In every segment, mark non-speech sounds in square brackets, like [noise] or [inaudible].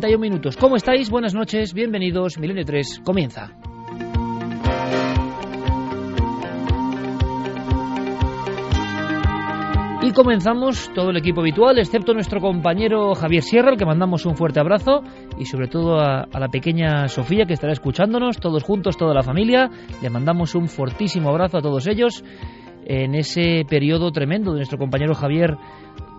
31 minutos. ¿Cómo estáis? Buenas noches, bienvenidos. Milenio 3 comienza. Y comenzamos todo el equipo habitual, excepto nuestro compañero Javier Sierra, al que mandamos un fuerte abrazo, y sobre todo a, a, la pequeña Sofía, que estará escuchándonos, todos juntos, toda la familia. Le mandamos un fortísimo abrazo a todos ellos en ese periodo tremendo de nuestro compañero Javier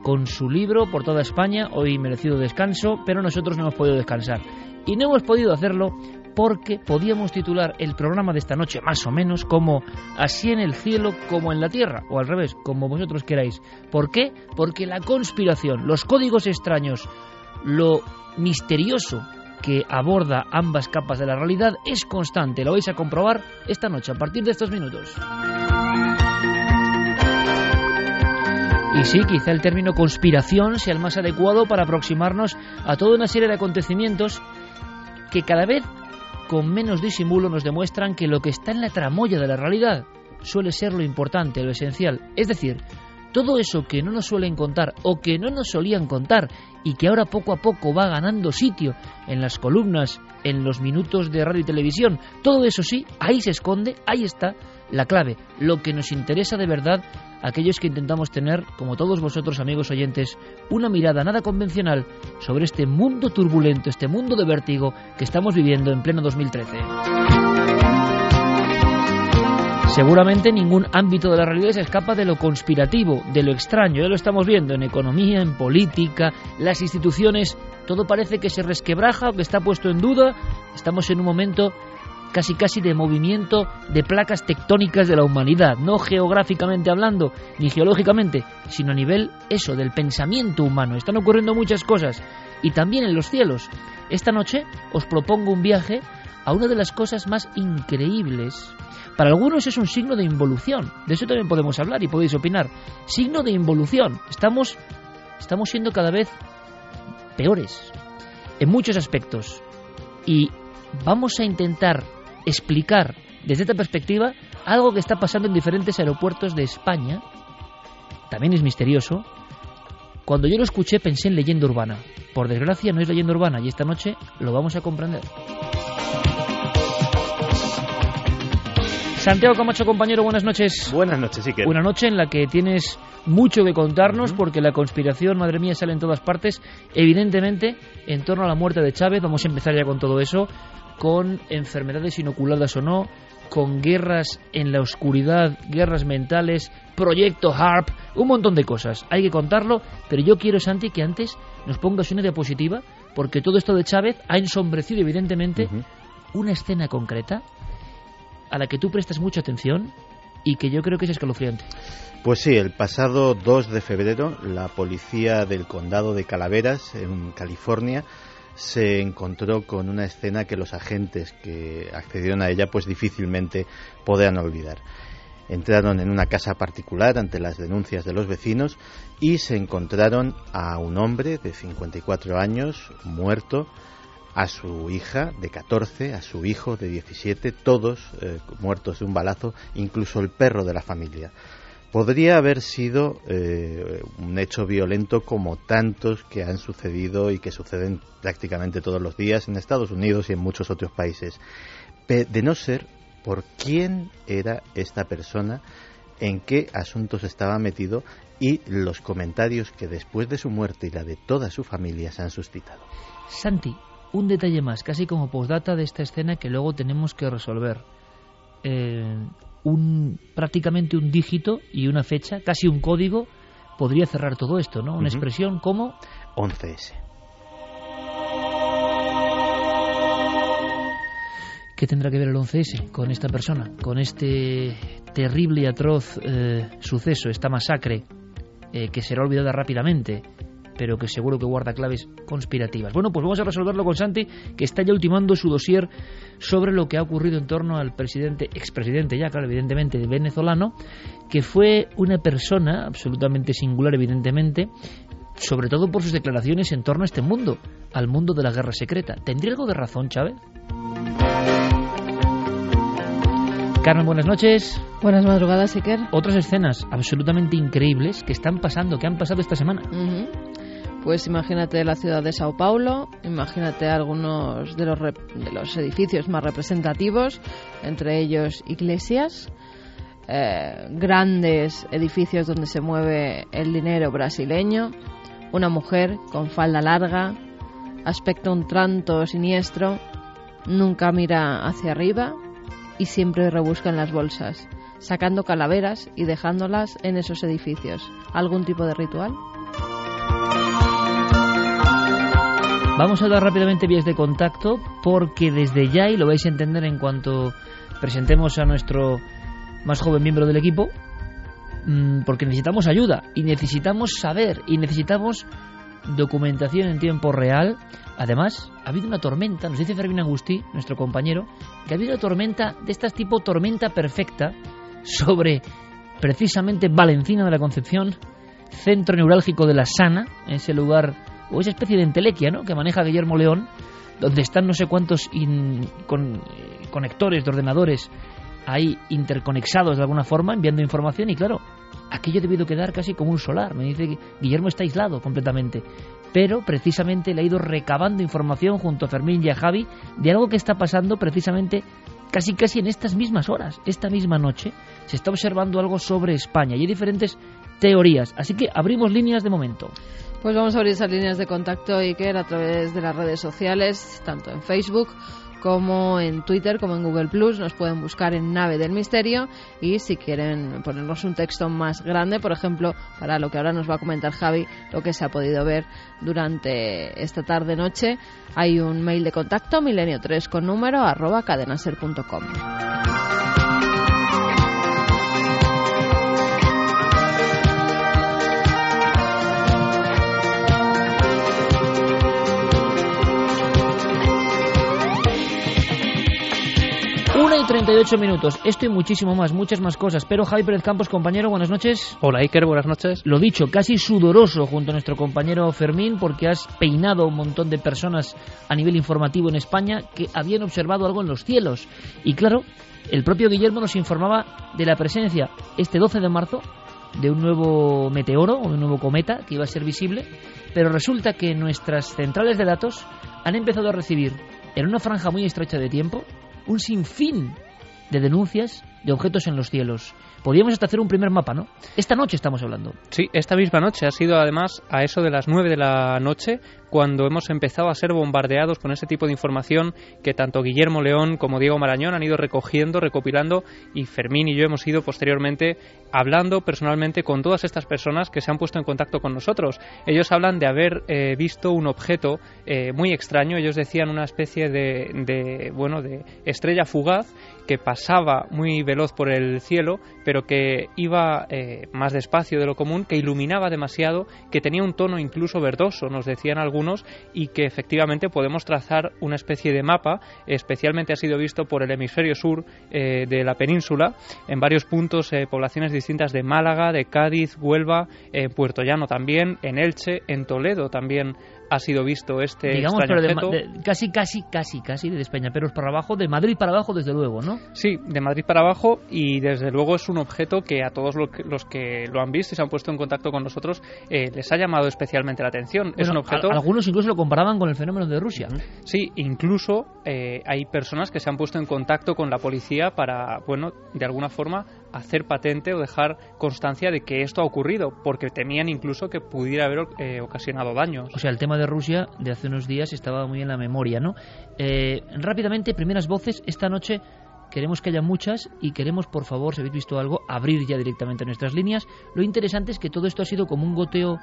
con su libro por toda España, hoy merecido descanso, pero nosotros no hemos podido descansar. Y no hemos podido hacerlo porque podíamos titular el programa de esta noche más o menos como Así en el cielo como en la tierra, o al revés, como vosotros queráis. ¿Por qué? Porque la conspiración, los códigos extraños, lo misterioso que aborda ambas capas de la realidad es constante. Lo vais a comprobar esta noche a partir de estos minutos. Y sí, quizá el término conspiración sea el más adecuado para aproximarnos a toda una serie de acontecimientos que cada vez con menos disimulo nos demuestran que lo que está en la tramoya de la realidad suele ser lo importante, lo esencial. Es decir, todo eso que no nos suelen contar o que no nos solían contar y que ahora poco a poco va ganando sitio en las columnas, en los minutos de radio y televisión, todo eso sí, ahí se esconde, ahí está la clave, lo que nos interesa de verdad aquellos que intentamos tener, como todos vosotros amigos oyentes, una mirada nada convencional sobre este mundo turbulento, este mundo de vértigo que estamos viviendo en pleno 2013. Seguramente ningún ámbito de la realidad se escapa de lo conspirativo, de lo extraño. Ya lo estamos viendo en economía, en política, las instituciones. Todo parece que se resquebraja o que está puesto en duda. Estamos en un momento casi casi de movimiento de placas tectónicas de la humanidad, no geográficamente hablando, ni geológicamente, sino a nivel eso, del pensamiento humano. Están ocurriendo muchas cosas y también en los cielos. Esta noche os propongo un viaje a una de las cosas más increíbles. Para algunos es un signo de involución, de eso también podemos hablar y podéis opinar. Signo de involución. Estamos, estamos siendo cada vez peores en muchos aspectos. Y vamos a intentar explicar desde esta perspectiva algo que está pasando en diferentes aeropuertos de España. También es misterioso. Cuando yo lo escuché pensé en leyenda urbana. Por desgracia no es leyenda urbana y esta noche lo vamos a comprender. Santiago Camacho, compañero, buenas noches. Buenas noches, sí que. Una noche en la que tienes mucho que contarnos porque la conspiración, madre mía, sale en todas partes. Evidentemente, en torno a la muerte de Chávez, vamos a empezar ya con todo eso con enfermedades inoculadas o no, con guerras en la oscuridad, guerras mentales, proyecto HARP, un montón de cosas. Hay que contarlo, pero yo quiero, Santi, que antes nos pongas una diapositiva, porque todo esto de Chávez ha ensombrecido evidentemente una escena concreta a la que tú prestas mucha atención y que yo creo que es escalofriante. Pues sí, el pasado 2 de febrero, la policía del condado de Calaveras, en California, se encontró con una escena que los agentes que accedieron a ella pues difícilmente podrán olvidar. Entraron en una casa particular ante las denuncias de los vecinos y se encontraron a un hombre de 54 años muerto, a su hija de 14, a su hijo de 17, todos eh, muertos de un balazo, incluso el perro de la familia. Podría haber sido eh, un hecho violento como tantos que han sucedido y que suceden prácticamente todos los días en Estados Unidos y en muchos otros países. De no ser por quién era esta persona, en qué asuntos estaba metido y los comentarios que después de su muerte y la de toda su familia se han suscitado. Santi, un detalle más, casi como postdata de esta escena que luego tenemos que resolver. Eh, un, prácticamente un dígito y una fecha, casi un código, podría cerrar todo esto, ¿no? Una expresión como 11S. ¿Qué tendrá que ver el 11S con esta persona, con este terrible y atroz eh, suceso, esta masacre eh, que será olvidada rápidamente? Pero que seguro que guarda claves conspirativas. Bueno, pues vamos a resolverlo con Santi, que está ya ultimando su dossier sobre lo que ha ocurrido en torno al presidente, expresidente ya, claro, evidentemente, venezolano, que fue una persona absolutamente singular, evidentemente, sobre todo por sus declaraciones en torno a este mundo, al mundo de la guerra secreta. ¿Tendría algo de razón, Chávez? Carmen, buenas noches. Buenas madrugadas, Iker. Otras escenas absolutamente increíbles que están pasando, que han pasado esta semana. Pues imagínate la ciudad de Sao Paulo, imagínate algunos de los, edificios más representativos, entre ellos iglesias, eh, grandes edificios donde se mueve el dinero brasileño, una mujer con falda larga, aspecto un tanto siniestro, nunca mira hacia arriba y siempre rebusca en las bolsas, sacando calaveras y dejándolas en esos edificios. ¿Algún tipo de ritual? Vamos a dar rápidamente vías de contacto porque desde ya, y lo vais a entender en cuanto presentemos a nuestro más joven miembro del equipo, mm, porque necesitamos ayuda y necesitamos saber y necesitamos documentación en tiempo real. Además, ha habido una tormenta, nos dice Fermín Agustí, nuestro compañero, que ha habido una tormenta de estas tipo tormenta perfecta sobre precisamente Valencina de la Concepción, centro neurálgico de la Sana, ese lugar o esa especie de entelequia ¿no? que maneja Guillermo León, donde están no sé cuántos con, eh, conectores de ordenadores ahí interconexados de alguna forma, enviando información y claro, aquello debido quedar casi como un solar. Me dice que Guillermo está aislado completamente, pero precisamente le ha ido recabando información junto a Fermín y a Javi de algo que está pasando precisamente casi casi en estas mismas horas, esta misma noche, se está observando algo sobre España y hay diferentes teorías, así que abrimos líneas de momento. Pues vamos a abrir esas líneas de contacto, Iker, a través de las redes sociales, tanto en Facebook como en Twitter, como en Google Plus, nos pueden buscar en Nave del Misterio y si quieren ponernos un texto más grande, por ejemplo, para lo que ahora nos va a comentar Javi, lo que se ha podido ver durante esta tarde noche, hay un mail de contacto milenio3 con número arroba cadenaser.com. 1 y 38 minutos. Esto y muchísimo más, muchas más cosas. Pero Javi Pérez Campos, compañero, buenas noches. Hola Iker, buenas noches. Lo dicho, casi sudoroso junto a nuestro compañero Fermín porque has peinado a un montón de personas a nivel informativo en España que habían observado algo en los cielos. Y claro, el propio Guillermo nos informaba de la presencia este 12 de marzo de un nuevo meteoro o un nuevo cometa que iba a ser visible, pero resulta que nuestras centrales de datos han empezado a recibir en una franja muy estrecha de tiempo un sinfín de denuncias de objetos en los cielos. Podríamos hasta hacer un primer mapa, ¿no? Esta noche estamos hablando. Sí, esta misma noche. Ha sido además a eso de las 9 de la noche cuando hemos empezado a ser bombardeados con ese tipo de información que tanto Guillermo León como Diego Marañón han ido recogiendo, recopilando y Fermín y yo hemos ido posteriormente hablando personalmente con todas estas personas que se han puesto en contacto con nosotros. Ellos hablan de haber eh, visto un objeto eh, muy extraño. Ellos decían una especie de, de, bueno, de estrella fugaz que pasaba muy veloz por el cielo, pero que iba eh, más despacio de lo común, que iluminaba demasiado, que tenía un tono incluso verdoso, nos decían algunos y que efectivamente podemos trazar una especie de mapa, especialmente ha sido visto por el hemisferio sur eh, de la península, en varios puntos, eh, poblaciones distintas de Málaga, de Cádiz, Huelva, en Puerto Llano también, en Elche, en Toledo también ha sido visto este Digamos, extraño pero de, objeto. de- casi, casi, casi, casi de España, pero es para abajo, de Madrid para abajo, desde luego, ¿no? Sí, de Madrid para abajo y desde luego es un objeto que a todos lo que- los que lo han visto y se han puesto en contacto con nosotros eh, les ha llamado especialmente la atención. es un objeto, a- algunos incluso lo comparaban con el fenómeno de Rusia. sí, incluso eh, hay personas que se han puesto en contacto con la policía para, bueno, de alguna forma hacer patente o dejar constancia de que esto ha ocurrido, porque temían incluso que pudiera haber eh, ocasionado daños. O sea, el tema de Rusia de hace unos días estaba muy en la memoria, ¿no? Eh, rápidamente, primeras voces. Esta noche queremos que haya muchas y queremos, por favor, si habéis visto algo, abrir ya directamente nuestras líneas. Lo interesante es que todo esto ha sido como un goteo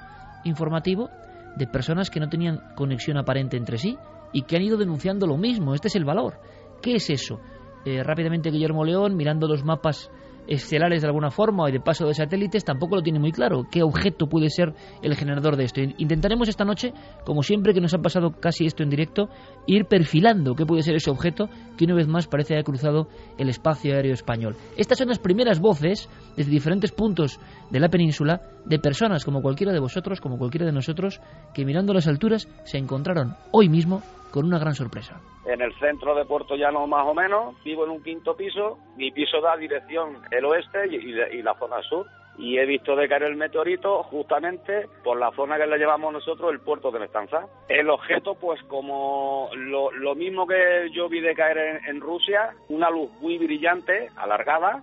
informativo de personas que no tenían conexión aparente entre sí y que han ido denunciando lo mismo. Este es el valor. ¿Qué es eso? Eh, rápidamente Guillermo León, mirando los mapas estelares de alguna forma y de paso de satélites, tampoco lo tiene muy claro qué objeto puede ser el generador de esto. Intentaremos esta noche, como siempre que nos ha pasado casi esto en directo, ir perfilando qué puede ser ese objeto que una vez más parece haber cruzado el espacio aéreo español. Estas son las primeras voces desde diferentes puntos de la península de personas como cualquiera de vosotros, como cualquiera de nosotros, que mirando las alturas se encontraron hoy mismo con una gran sorpresa. en el centro de Puerto Llano más o menos, vivo en un quinto piso, mi piso da dirección el oeste y, la- zona sur. Y he visto de caer el meteorito justamente por la zona que le llevamos nosotros el puerto de Mestanza. El objeto, pues como lo, mismo que yo vi de caer en, en Rusia, una luz muy brillante, alargada,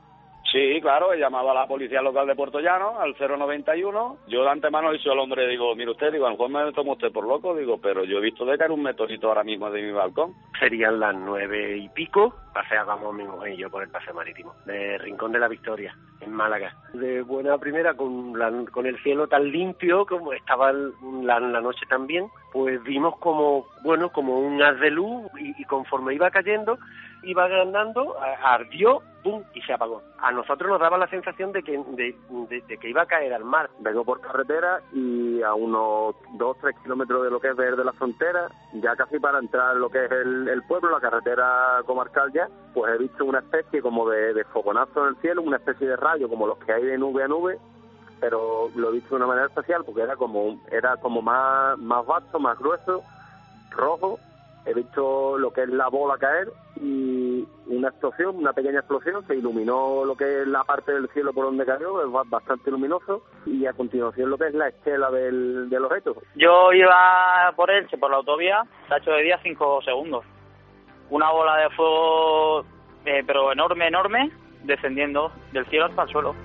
Sí, claro, he llamado a la policía local de Puerto Llano, al 091. Yo de antemano he dicho al hombre, digo, mire usted, digo, a lo me tomo usted por loco, digo, pero yo he visto de caer un meteorito ahora mismo de mi balcón. Serían las nueve y pico, paseábamos mi mujer y yo por el paseo marítimo, de Rincón de la Victoria, en Málaga. De buena primera, con, la- con el cielo tan limpio como estaba la noche también, pues vimos como, bueno, como un haz de luz y, y conforme iba cayendo, iba agrandando, ardió, ¡pum! y se apagó. A nosotros nos daba la sensación de que, de, de- de que iba a caer al mar. Vengo por carretera y a unos 2-3 kilómetros de lo que es Verde la Frontera, ya casi para entrar en lo que es el, el pueblo, la carretera comarcal ya, pues he visto una especie como de, de fogonazo en el cielo, una especie de rayo como los que hay de nube a nube, pero lo he visto de una manera especial porque era como era como más, más vasto, más grueso, rojo. He visto lo que es la bola caer y una explosión, una pequeña explosión, se iluminó lo que es la parte del cielo por donde cayó, es ba- bastante luminoso, y a continuación lo que es la estela del, del objeto. Yo iba por Elche, por la autovía, se ha hecho de día cinco segundos. Una bola de fuego, eh, pero enorme, enorme, descendiendo del cielo hasta el suelo.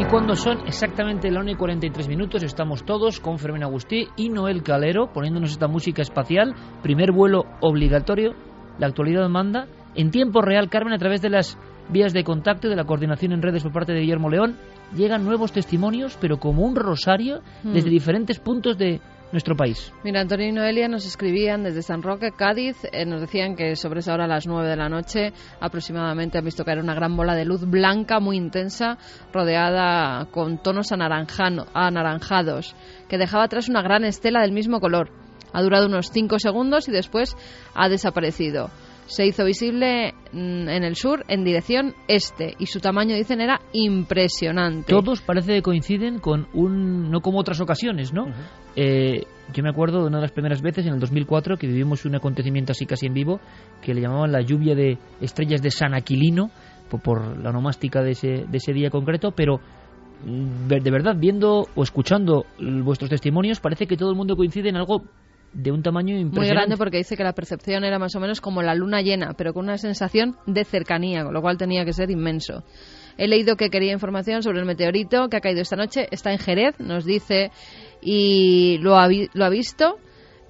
Y cuando son exactamente la 1 y 43 minutos, estamos todos con Fermín Agustí y Noel Calero poniéndonos esta música espacial. Primer vuelo obligatorio. La actualidad manda. En tiempo real, Carmen, a través de las vías de contacto y de la coordinación en redes por parte de Guillermo León, llegan nuevos testimonios, pero como un rosario, Mm. desde diferentes puntos de nuestro país. Mira, Antonio y Noelia nos escribían desde San Roque, Cádiz. eh, nos decían que sobre esa hora, a las 9 de la noche, aproximadamente han visto caer una gran bola de luz blanca muy intensa, rodeada con tonos anaranjados, que dejaba atrás una gran estela del mismo color. Ha durado unos 5 segundos y después ha desaparecido. Se hizo visible mm, en el sur en dirección este y su tamaño, dicen, era impresionante. Todos parece que coinciden con un. no como otras ocasiones, ¿no? Eh, yo me acuerdo de una de las primeras veces, en el 2004, que vivimos un acontecimiento así casi en vivo, que le llamaban la lluvia de estrellas de San Aquilino, por, por la onomástica de ese, de ese día concreto, pero mm, de verdad, viendo o escuchando vuestros testimonios, parece que todo el mundo coincide en algo de un tamaño Muy impresionante. grande porque dice que la percepción era más o menos como la luna llena, pero con una sensación de cercanía, con lo cual tenía que ser inmenso. He leído que quería información sobre el meteorito que ha caído esta noche. Está en Jerez, nos dice, y lo ha, vi- lo ha visto,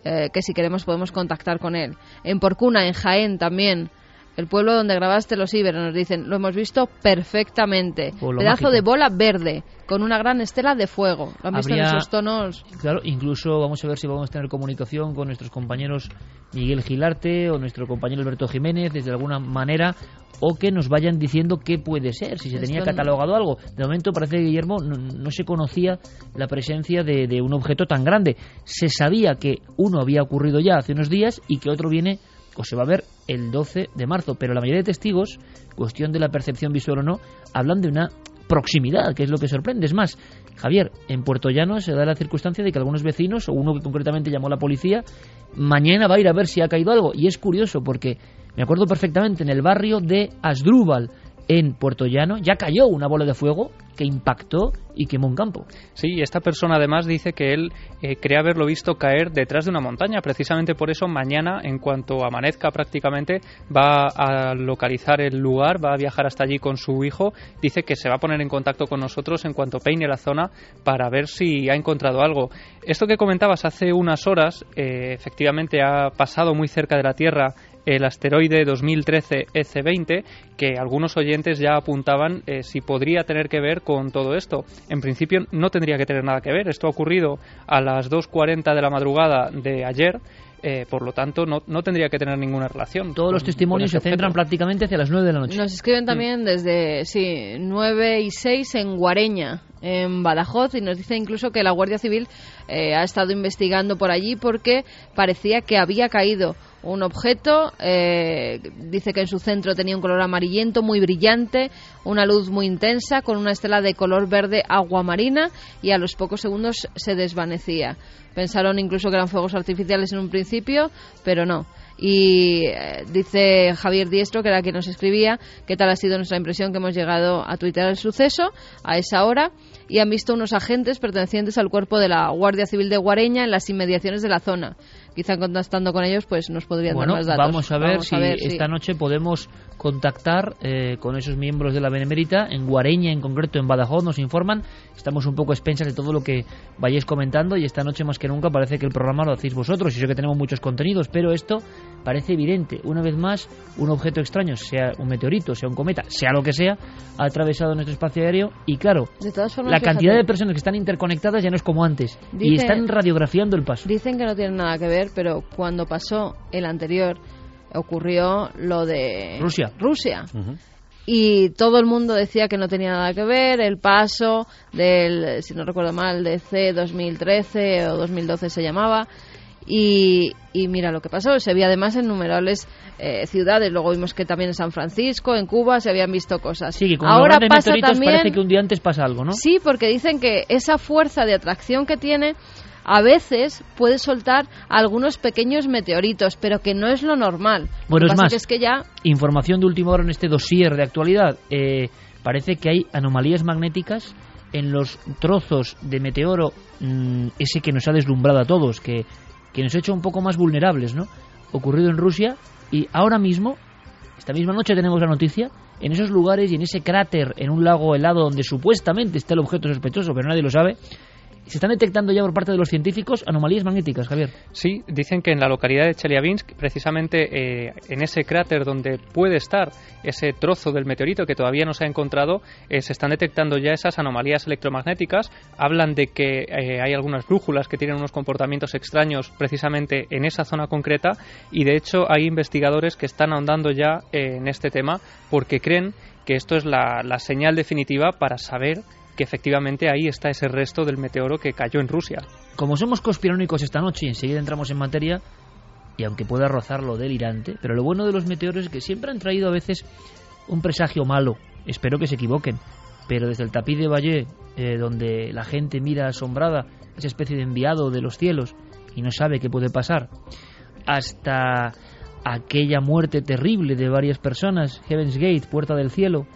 eh, que si queremos podemos contactar con él. En Porcuna, en Jaén también, el pueblo donde grabaste los íberos, nos dicen, lo hemos visto perfectamente. Pedazo de bola verde, con una gran estela de fuego. Lo han visto en esos tonos. Claro, incluso vamos a ver si vamos a tener comunicación con nuestros compañeros Miguel Gilarte o nuestro compañero Alberto Jiménez, desde alguna manera, o que nos vayan diciendo qué puede ser, si se Esto tenía no- catalogado algo. De momento parece que Guillermo no, no se conocía la presencia de, de un objeto tan grande. Se sabía que uno había ocurrido ya hace unos días y que otro viene o se va a ver el 12 de marzo, pero la mayoría de testigos, cuestión de la percepción visual o no, hablan de una proximidad, que es lo que sorprende. Es más, Javier, en Puerto Llano se da la circunstancia de que algunos vecinos, o uno que concretamente llamó a la policía, mañana va a ir a ver si ha caído algo. Y es curioso porque me acuerdo perfectamente en el barrio de Asdrúbal, en Puerto Llano, ya cayó una bola de fuego que impactó y quemó un campo. Sí, esta persona además dice que él eh, cree haberlo visto caer detrás de una montaña. Precisamente por eso mañana, en cuanto amanezca prácticamente, va a localizar el lugar, va a viajar hasta allí con su hijo. Dice que se va a poner en contacto con nosotros en cuanto peine la zona para ver si ha encontrado algo. Esto que comentabas hace unas horas, eh, efectivamente ha pasado muy cerca de la Tierra el asteroide 2013 EC20, E que algunos oyentes ya apuntaban eh, si podría tener que ver con todo esto. En principio no tendría que tener nada que ver. Esto ha ocurrido a las 2.40 de la madrugada de ayer. eh, por lo tanto, no, no tendría que tener ninguna relación. Todos los testimonios se ese centran prácticamente hacia las 9 de la noche. Nos escriben también desde, sí, 9 y 6 en Guareña, en Badajoz, y nos dice incluso que la Guardia Civil eh, ha estado investigando por allí porque parecía que había caído un objeto, eh, dice que en su centro tenía un color amarillento muy brillante, una luz muy intensa con una estela de color verde aguamarina y a los pocos segundos se desvanecía. Pensaron incluso que eran fuegos artificiales en un principio, pero no. Y eh, dice Javier Diestro, que era quien nos escribía, qué tal ha sido nuestra impresión que hemos llegado a tuitear el suceso a esa hora y han visto unos agentes pertenecientes al cuerpo de la Guardia Civil de Guareña en las inmediaciones de la zona. Quizá contactando con ellos, pues nos podrían Bueno, dar más datos. vamos a ver Vamos si a ver, sí. esta noche podemos contactar eh, con esos miembros de la Benemérita, en Guareña en concreto, en Badajoz, nos informan. Estamos un poco expensas de todo lo que vayáis comentando y esta noche más que nunca parece que el programa lo hacéis vosotros. Y sé que tenemos muchos contenidos, pero esto parece evidente. Una vez más, un objeto extraño, sea un meteorito, sea un cometa, sea lo que sea, ha atravesado nuestro espacio aéreo y claro, De todas formas, la fíjate, cantidad de personas que están interconectadas ya no es como antes y están radiografiando el paso. Dicen que no tiene nada que ver, pero cuando pasó el anterior ocurrió lo de Rusia. Rusia. Y todo el mundo decía que no tenía nada que ver, el paso del, si no recuerdo mal, de C 2013 o 2012 se llamaba. Y, y mira lo que pasó, se veía además en numerables eh, ciudades. Luego vimos que también en San Francisco, en Cuba, se habían visto cosas. Sí, que Ahora pasa también. parece que un día antes pasa algo, ¿no? Sí, porque dicen que esa fuerza de atracción que tiene a veces puede soltar algunos pequeños meteoritos, pero que no es lo normal. Bueno, lo es más, que es que ya Información de última hora en este dossier de actualidad. Eh, parece que hay anomalías magnéticas en los trozos de meteoro, mm, ese que nos ha deslumbrado a todos, que, que nos ha hecho un poco más vulnerables, ¿no? Ocurrido en Rusia y ahora mismo, esta misma noche tenemos la noticia, en esos lugares y en ese cráter en un lago helado donde supuestamente está el objeto sospechoso, pero nadie lo sabe, se están detectando ya por parte de los científicos anomalías magnéticas, Javier. Sí, dicen que en la localidad de Chelyabinsk, precisamente eh, en ese cráter donde puede estar ese trozo del meteorito que todavía no se ha encontrado, eh, se están detectando ya esas anomalías electromagnéticas. Hablan de que eh, hay algunas brújulas que tienen unos comportamientos extraños precisamente en esa zona concreta y de hecho hay investigadores que están ahondando ya en este tema porque creen que esto es la señal definitiva para saber que efectivamente ahí está ese resto del meteoro que cayó en Rusia. Como somos conspirónicos esta noche y enseguida entramos en materia, y aunque pueda rozar lo delirante, pero lo bueno de los meteoros es que siempre han traído a veces un presagio malo. Espero que se equivoquen. Pero desde el tapiz de Valle, eh, donde la gente mira asombrada esa especie de enviado de los cielos y no sabe qué puede pasar, hasta aquella muerte terrible de varias personas, Heaven's Gate, Puerta del Cielo,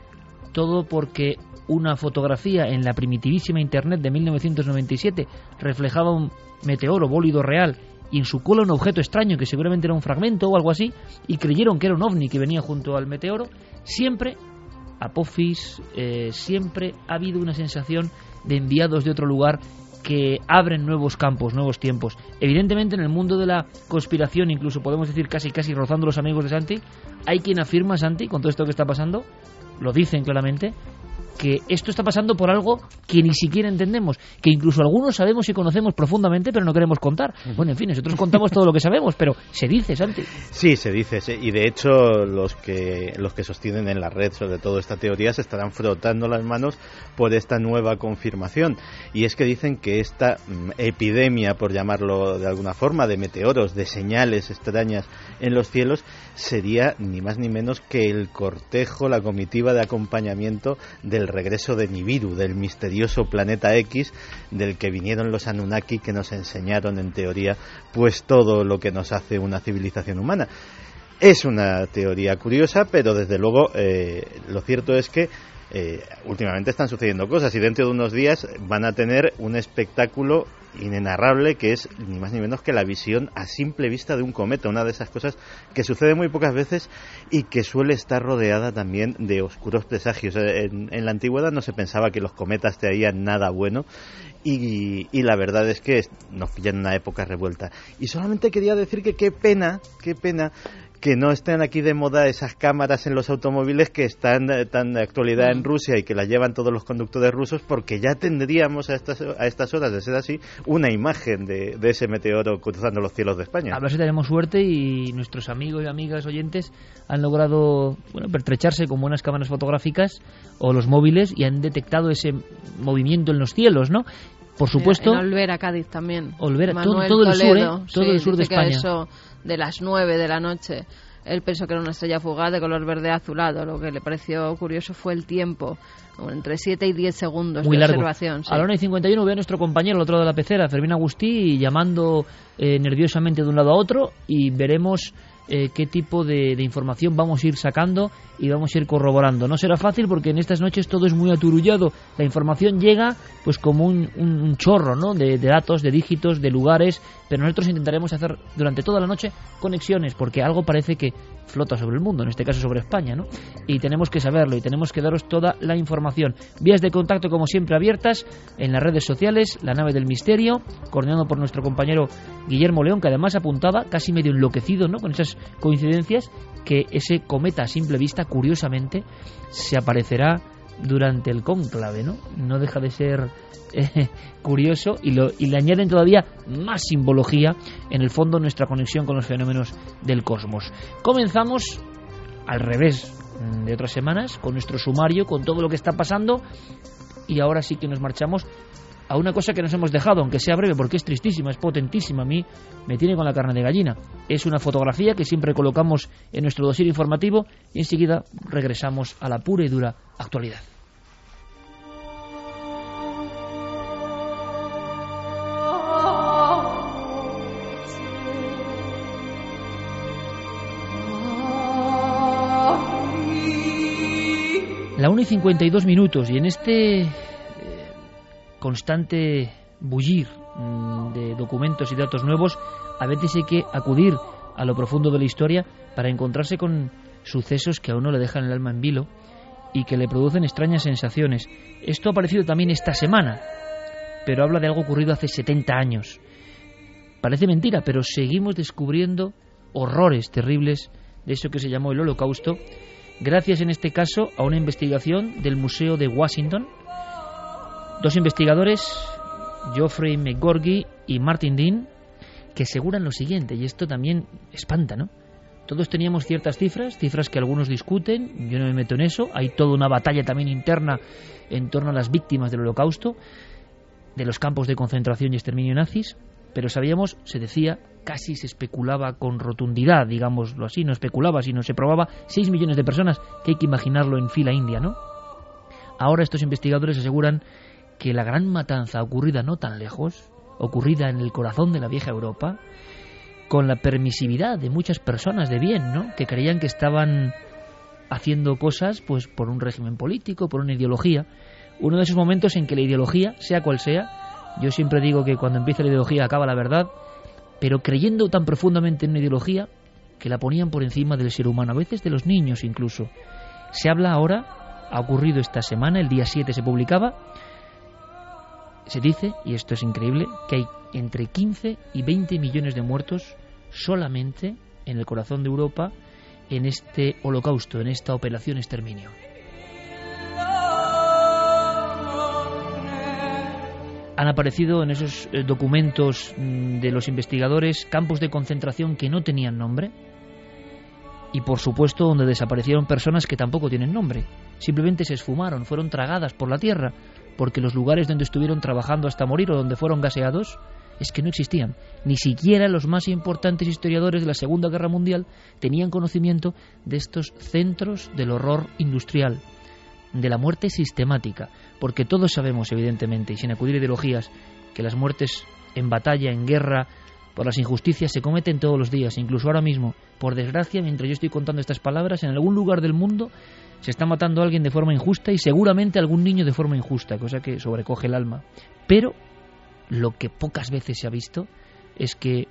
todo porque una fotografía en la primitivísima Internet de 1997 reflejaba un meteoro bólido real y en su cola un objeto extraño que seguramente era un fragmento o algo así y creyeron que era un ovni que venía junto al meteoro, siempre, Apophis, eh, siempre ha habido una sensación de enviados de otro lugar que abren nuevos campos, nuevos tiempos. Evidentemente en el mundo de la conspiración, incluso podemos decir casi casi rozando los amigos de Santi, hay quien afirma, Santi, con todo esto que está pasando, lo dicen claramente, que esto está pasando por algo que ni siquiera entendemos, que incluso algunos sabemos y conocemos profundamente, pero no queremos contar. Bueno, en fin, nosotros contamos todo lo que sabemos, pero se dice, Santi. Sí, se dice, y de hecho los que los que sostienen en la red sobre todo esta teoría se estarán frotando las manos por esta nueva confirmación. Y es que dicen que esta mm, epidemia, por llamarlo de alguna forma, de meteoros, de señales extrañas en los cielos, sería ni más ni menos que el cortejo, la comitiva de acompañamiento del el regreso de Nibiru, del misterioso planeta X, del que vinieron los Anunnaki que nos enseñaron en teoría pues todo lo que nos hace una civilización humana. Es una teoría curiosa, pero desde luego eh, lo cierto es que eh, últimamente están sucediendo cosas y dentro de unos días van a tener un espectáculo inenarrable que es ni más ni menos que la visión a simple vista de un cometa, una de esas cosas que sucede muy pocas veces y que suele estar rodeada también de oscuros presagios. Eh, en, la antigüedad no se pensaba que los cometas traían nada bueno y, y, la verdad es que nos pillan en una época revuelta. Y solamente quería decir que qué pena, qué pena que no estén aquí de moda esas cámaras en los automóviles que están eh, tan de actualidad en mm. Rusia y que las llevan todos los conductores rusos, porque ya tendríamos a estas, a estas horas, de ser así, una imagen de, ese meteoro cruzando los cielos de España. A ver si tenemos suerte y nuestros amigos y amigas oyentes han logrado bueno, pertrecharse con buenas cámaras fotográficas o los móviles y han detectado ese movimiento en los cielos, ¿no? Por supuesto. En Olvera, Cádiz también. Olvera, todo, el sur, ¿eh? Todo el sur de España. eso de las 9 de la noche él pensó que era una estrella fugaz de color verde azulado. Lo que le pareció curioso fue el tiempo, entre 7 y 10 segundos de observación. A la 1 y 51 ve a nuestro compañero al otro lado de la pecera, Fermín Agustí, llamando eh, nerviosamente de un lado a otro y veremos eh, qué tipo de, información vamos a ir sacando y vamos a ir corroborando. No será fácil porque en estas noches todo es muy aturullado. La información llega pues como un, chorro ¿no? de, datos, de dígitos, de lugares, pero nosotros intentaremos hacer durante toda la noche conexiones porque algo parece que flota sobre el mundo, en este caso sobre España, ¿no? Y tenemos que saberlo y tenemos que daros toda la información. Vías de contacto como siempre abiertas en las redes sociales, la nave del misterio, coordinado por nuestro compañero Guillermo León, que además apuntaba casi medio enloquecido, ¿no? Con esas coincidencias que ese cometa a simple vista, curiosamente, se aparecerá durante el cónclave, ¿no? No deja de ser eh, curioso y, lo, y le añaden todavía más simbología en el fondo nuestra conexión con los fenómenos del cosmos. Comenzamos al revés de otras semanas con nuestro sumario, con todo lo que está pasando y ahora sí que nos marchamos a una cosa que nos hemos dejado, aunque sea breve, porque es tristísima, es potentísima, a mí me tiene con la carne de gallina. Es una fotografía que siempre colocamos en nuestro dossier informativo y enseguida regresamos a la pura y dura actualidad. La 1 y 52 minutos y en este constante bullir mm, de documentos y datos nuevos, a veces hay que acudir a lo profundo de la historia para encontrarse con sucesos que a uno le dejan el alma en vilo y que le producen extrañas sensaciones. Esto ha aparecido también esta semana, pero habla de algo ocurrido hace 70 años. Parece mentira, pero seguimos descubriendo horrores terribles de eso que se llamó el Holocausto, gracias en este caso a una investigación del Museo de Washington, Dos investigadores, Geoffrey McGorgy y Martin Dean, que aseguran lo siguiente, y esto también espanta, ¿no? Todos teníamos ciertas cifras, cifras que algunos discuten, yo no me meto en eso, hay toda una batalla también interna en torno a las víctimas del holocausto, de los campos de concentración y exterminio nazis, pero sabíamos, se decía, casi se especulaba con rotundidad, digámoslo así, no especulaba, sino se probaba 6 millones de personas, que hay que imaginarlo en fila india, ¿no? Ahora estos investigadores aseguran que la gran matanza ocurrida no tan lejos, ocurrida en el corazón de la vieja Europa, con la permisividad de muchas personas de bien, ¿no? que creían que estaban haciendo cosas pues por un régimen político, por una ideología, uno de esos momentos en que la ideología, sea cual sea, yo siempre digo que cuando empieza la ideología acaba la verdad, pero creyendo tan profundamente en una ideología que la ponían por encima del ser humano, a veces de los niños incluso. Se habla ahora, ha ocurrido esta semana, el día 7 se publicaba, Se dice, y esto es increíble, que hay entre 15 y 20 millones de muertos solamente en el corazón de Europa en este holocausto, en esta operación exterminio. Han aparecido en esos eh, documentos mm, de los investigadores campos de concentración que no tenían nombre y por supuesto donde desaparecieron personas que tampoco tienen nombre. Simplemente se esfumaron, fueron tragadas por la tierra, porque los lugares donde estuvieron trabajando hasta morir o donde fueron gaseados es que no existían. Ni siquiera los más importantes historiadores de la Segunda Guerra Mundial tenían conocimiento de estos centros del horror industrial, de la muerte sistemática, porque todos sabemos, evidentemente, y sin acudir a ideologías, que las muertes en batalla, en guerra, por las injusticias se cometen todos los días, incluso ahora mismo. Por desgracia, mientras yo estoy contando estas palabras, en algún lugar del mundo se está matando a alguien de forma injusta y seguramente algún niño de forma injusta, cosa que sobrecoge el alma. Pero lo que pocas veces se ha visto es que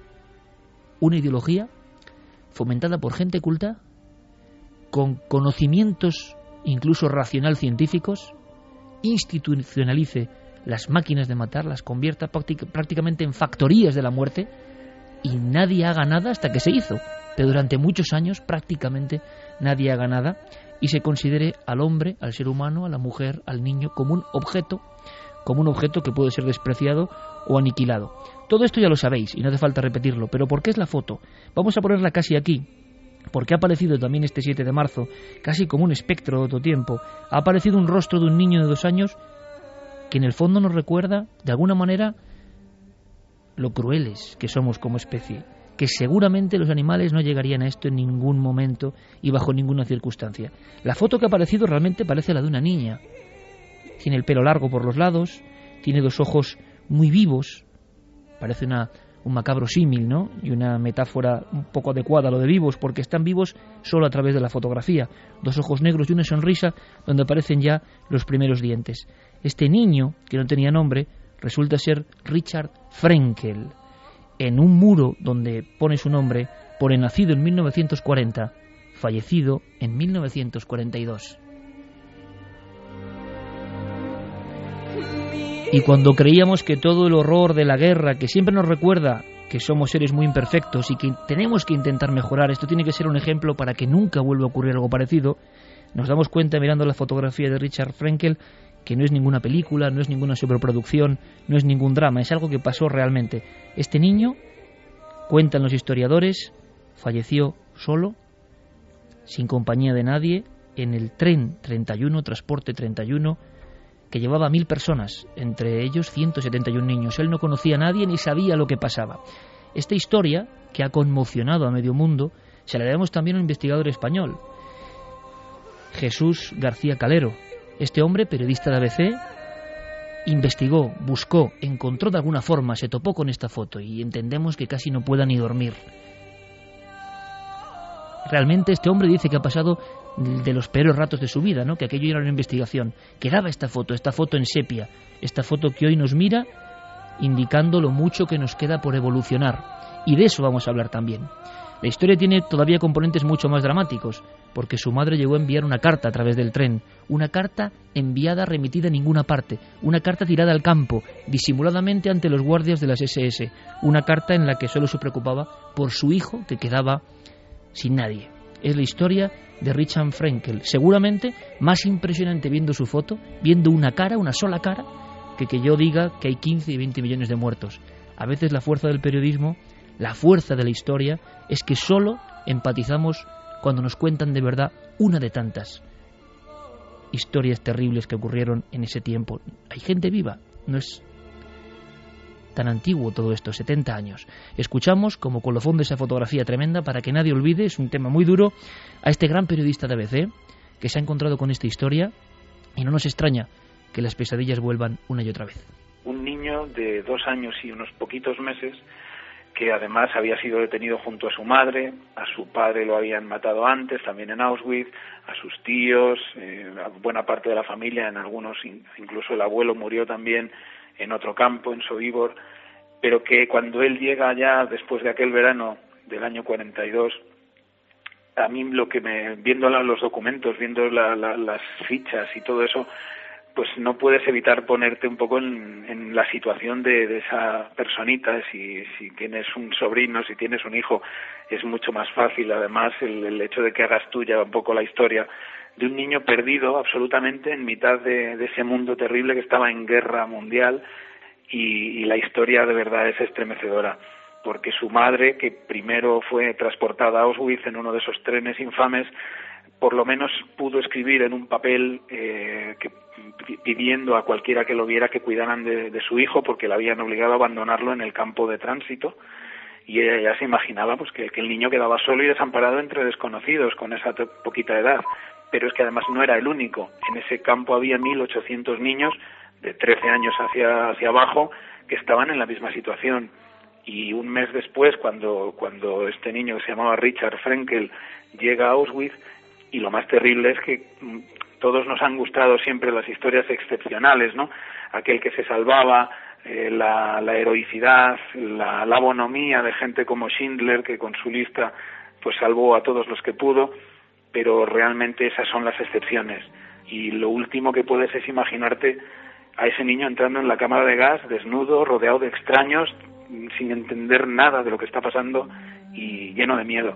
una ideología fomentada por gente culta, con conocimientos incluso racional científicos, institucionalice las máquinas de matar, las convierta prácticamente en factorías de la muerte y nadie haga nada hasta que se hizo. Pero durante muchos años prácticamente nadie haga nada y se considere al hombre, al ser humano, a la mujer, al niño como un objeto como un objeto que puede ser despreciado o aniquilado. Todo esto ya lo sabéis y no hace falta repetirlo, pero ¿por qué es la foto? Vamos a ponerla casi aquí, porque ha aparecido también este 7 de marzo, casi como un espectro de otro tiempo, ha aparecido un rostro de un niño de dos años que en el fondo nos recuerda, de alguna manera, lo crueles que somos como especie, que seguramente los animales no llegarían a esto en ningún momento y bajo ninguna circunstancia. La foto que ha aparecido realmente parece la de una niña, tiene el pelo largo por los lados, tiene dos ojos muy vivos, parece una, un macabro símil, ¿no? Y una metáfora un poco adecuada a lo de vivos, porque están vivos solo a través de la fotografía. Dos ojos negros y una sonrisa donde aparecen ya los primeros dientes. Este niño, que no tenía nombre, resulta ser Richard Frenkel. En un muro donde pone su nombre, pone nacido en 1940, fallecido en 1942. Y cuando creíamos que todo el horror de la guerra, que siempre nos recuerda que somos seres muy imperfectos y que tenemos que intentar mejorar, esto tiene que ser un ejemplo para que nunca vuelva a ocurrir algo parecido, nos damos cuenta mirando la fotografía de Richard Frankel que no es ninguna película, no es ninguna superproducción, no es ningún drama, es algo que pasó realmente. Este niño, cuentan los historiadores, falleció solo, sin compañía de nadie, en el tren 31, transporte 31, que llevaba mil personas, entre ellos 171 niños. Él no conocía a nadie ni sabía lo que pasaba. Esta historia, que ha conmocionado a medio mundo, se la debemos también a un investigador español, Jesús García Calero. Este hombre, periodista de ABC, investigó, buscó, encontró de alguna forma, se topó con esta foto y entendemos que casi no pueda ni dormir. Realmente este hombre dice que ha pasado de los peores ratos de su vida, ¿no? que aquello era una investigación. Quedaba esta foto, esta foto en sepia, esta foto que hoy nos mira indicando lo mucho que nos queda por evolucionar. Y de eso vamos a hablar también. La historia tiene todavía componentes mucho más dramáticos, porque su madre llegó a enviar una carta a través del tren, una carta enviada remitida a ninguna parte, una carta tirada al campo, disimuladamente ante los guardias de las SS, una carta en la que solo se preocupaba por su hijo que quedaba sin nadie. Es la historia de Richard Frankel. Seguramente más impresionante viendo su foto, viendo una cara, una sola cara, que que yo diga que hay 15 y 20 millones de muertos. A veces la fuerza del periodismo, la fuerza de la historia, es que solo empatizamos cuando nos cuentan de verdad una de tantas historias terribles que ocurrieron en ese tiempo. Hay gente viva, no es tan antiguo todo esto, 70 años. Escuchamos, como colofón de esa fotografía tremenda, para que nadie olvide, es un tema muy duro, a este gran periodista de ABC que se ha encontrado con esta historia y no nos extraña que las pesadillas vuelvan una y otra vez. Un niño de dos años y unos poquitos meses que además había sido detenido junto a su madre, a su padre lo habían matado antes, también en Auschwitz, a sus tíos, eh, a buena parte de la familia, en algunos incluso el abuelo murió también en otro campo, en Sobibor, pero que cuando él llega ya después de aquel verano del año 42, a mí lo que me, viendo los documentos, viendo las fichas y todo eso, pues no puedes evitar ponerte un poco en, la situación de, esa personita. Si, si tienes un sobrino, si tienes un hijo, es mucho más fácil. Además, el, hecho de que hagas tuya un poco la historia de un niño perdido absolutamente en mitad de, ese mundo terrible que estaba en guerra mundial y, la historia de verdad es estremecedora porque su madre, que primero fue transportada a Auschwitz en uno de esos trenes infames, por lo menos pudo escribir en un papel eh, que pidiendo a cualquiera que lo viera que cuidaran de, su hijo porque le habían obligado a abandonarlo en el campo de tránsito. Y ella ya se imaginaba pues que, el niño quedaba solo y desamparado entre desconocidos con esa poquita edad. Pero es que además no era el único. En ese campo había 1800 niños de 13 años hacia hacia abajo que estaban en la misma situación. Y un mes después cuando cuando este niño que se llamaba Richard Frenkel llega a Auschwitz y lo más terrible es que mm, todos nos han gustado siempre las historias excepcionales, ¿no? Aquel que se salvaba, eh, la, heroicidad, la, la, de gente como Schindler, que con su lista pues salvó a todos los que pudo, pero realmente esas son las excepciones. Y lo último que puedes es imaginarte a ese niño entrando en la cámara de gas, desnudo, rodeado de extraños, sin entender nada de lo que está pasando y lleno de miedo.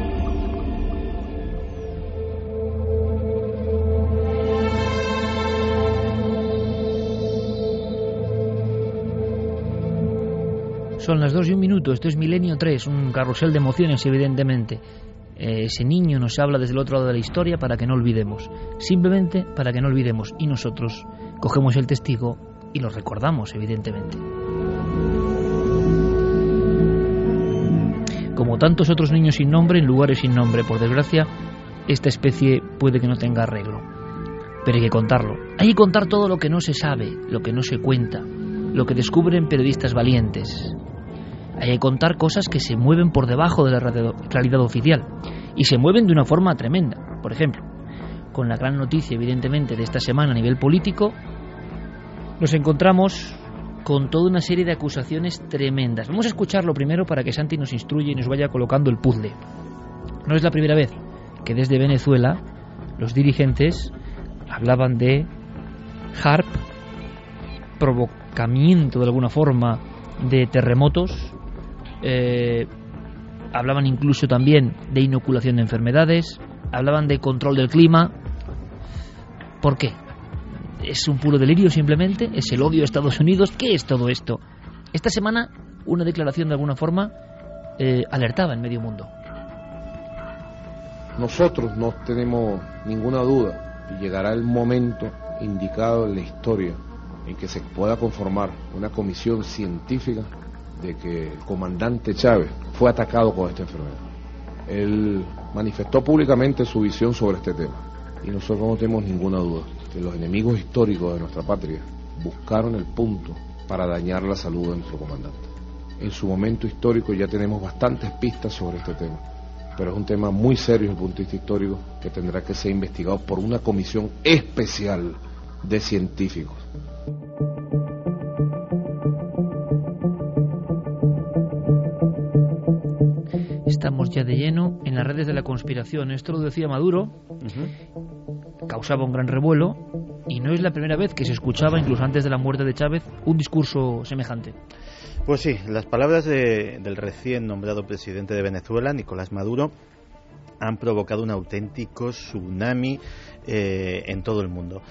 Son las dos y un minuto, esto es Milenio 3, un carrusel de emociones, evidentemente. Eh, ese niño nos habla desde el otro lado de la historia para que no olvidemos, simplemente para que no olvidemos. Y nosotros cogemos el testigo y lo recordamos, evidentemente. Como tantos otros niños sin nombre en lugares sin nombre, por desgracia, esta especie puede que no tenga arreglo. Pero hay que contarlo. Hay que contar todo lo que no se sabe, lo que no se cuenta, lo que descubren periodistas valientes, hay que contar cosas que se mueven por debajo de la realidad oficial y se mueven de una forma tremenda. Por ejemplo, con la gran noticia, evidentemente, de esta semana a nivel político, nos encontramos con toda una serie de acusaciones tremendas. Vamos a escucharlo primero para que Santi nos instruya y nos vaya colocando el puzzle. No es la primera vez que desde Venezuela los dirigentes hablaban de HARP, provocamiento de alguna forma de terremotos, eh, hablaban incluso también de inoculación de enfermedades, hablaban de control del clima. ¿Por qué? ¿Es un puro delirio simplemente? ¿Es el odio a Estados Unidos? ¿Qué es todo esto? Esta semana una declaración de alguna forma eh, alertaba en medio mundo. Nosotros no tenemos ninguna duda llegará el momento indicado en la historia en que se pueda conformar una comisión científica de que el comandante Chávez fue atacado con esta enfermedad. Él manifestó públicamente su visión sobre este tema y nosotros no tenemos ninguna duda que los enemigos históricos de nuestra patria buscaron el punto para dañar la salud de nuestro comandante. En su momento histórico ya tenemos bastantes pistas sobre este tema, pero es un tema muy serio desde el punto de vista histórico que tendrá que ser investigado por una comisión especial de científicos. Estamos ya de lleno en las redes de la conspiración. Esto lo decía Maduro, causaba un gran revuelo y no es la primera vez que se escuchaba, incluso antes de la muerte de Chávez, un discurso semejante. Pues sí, las palabras del recién nombrado presidente de Venezuela, Nicolás Maduro, han provocado un auténtico tsunami eh, en todo el mundo.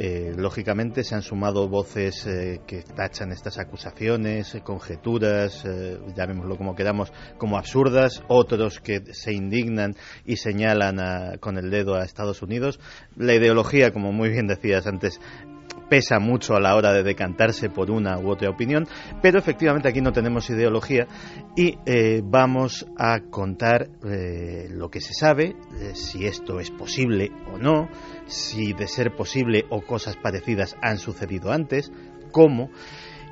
Eh, lógicamente se han sumado voces eh, que tachan estas acusaciones, eh, conjeturas, llamémoslo como queramos, como absurdas, otros que se indignan y señalan con el dedo a Estados Unidos. La ideología, como muy bien decías antes, pesa mucho a la hora de decantarse por una u otra opinión, pero efectivamente aquí no tenemos ideología y eh, vamos a contar eh, lo que se sabe, eh, si esto es posible o no, si de ser posible o cosas parecidas han sucedido antes, cómo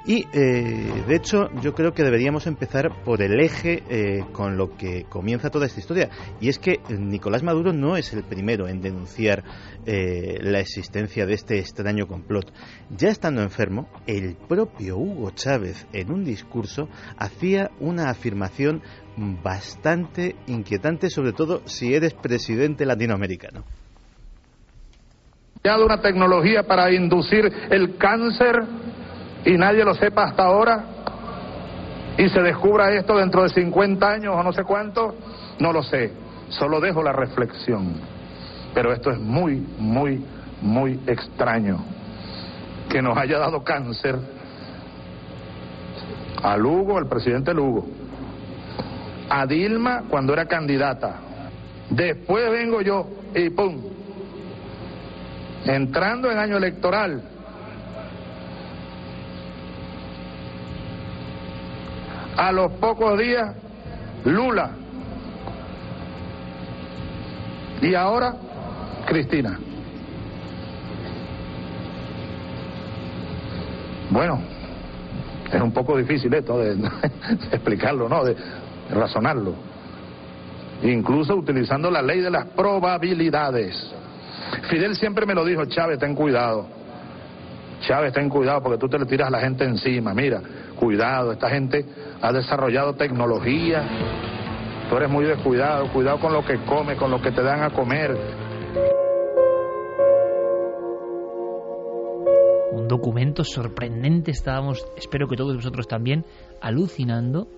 Y, eh, de hecho, yo creo que deberíamos empezar por el eje eh, con lo que comienza toda esta historia. Y es que Nicolás Maduro no es el primero en denunciar eh, la existencia de este extraño complot. Ya estando enfermo, el propio Hugo Chávez, en un discurso, hacía una afirmación bastante inquietante, sobre todo si eres presidente latinoamericano. una tecnología para inducir el cáncer y nadie lo sepa hasta ahora y se descubra esto dentro de 50 años o no sé cuánto, no lo sé. Solo dejo la reflexión. Pero esto es muy, muy, muy extraño. Que nos haya dado cáncer a Lugo, al presidente Lugo, a Dilma cuando era candidata. Después vengo yo y ¡pum! Entrando en año electoral, A los pocos días, Lula. Y ahora, Cristina. Bueno, es un poco difícil esto [laughs] de, explicarlo, ¿no? De, razonarlo. Incluso utilizando la ley de las probabilidades. Fidel siempre me lo dijo, Chávez, ten cuidado. Chávez, ten cuidado porque tú te le tiras a la gente encima. Mira, cuidado, esta gente ha desarrollado tecnología. Tú eres muy descuidado, cuidado con lo que comes, con lo que te dan a comer. Un documento sorprendente, estábamos, espero que todos vosotros también, alucinando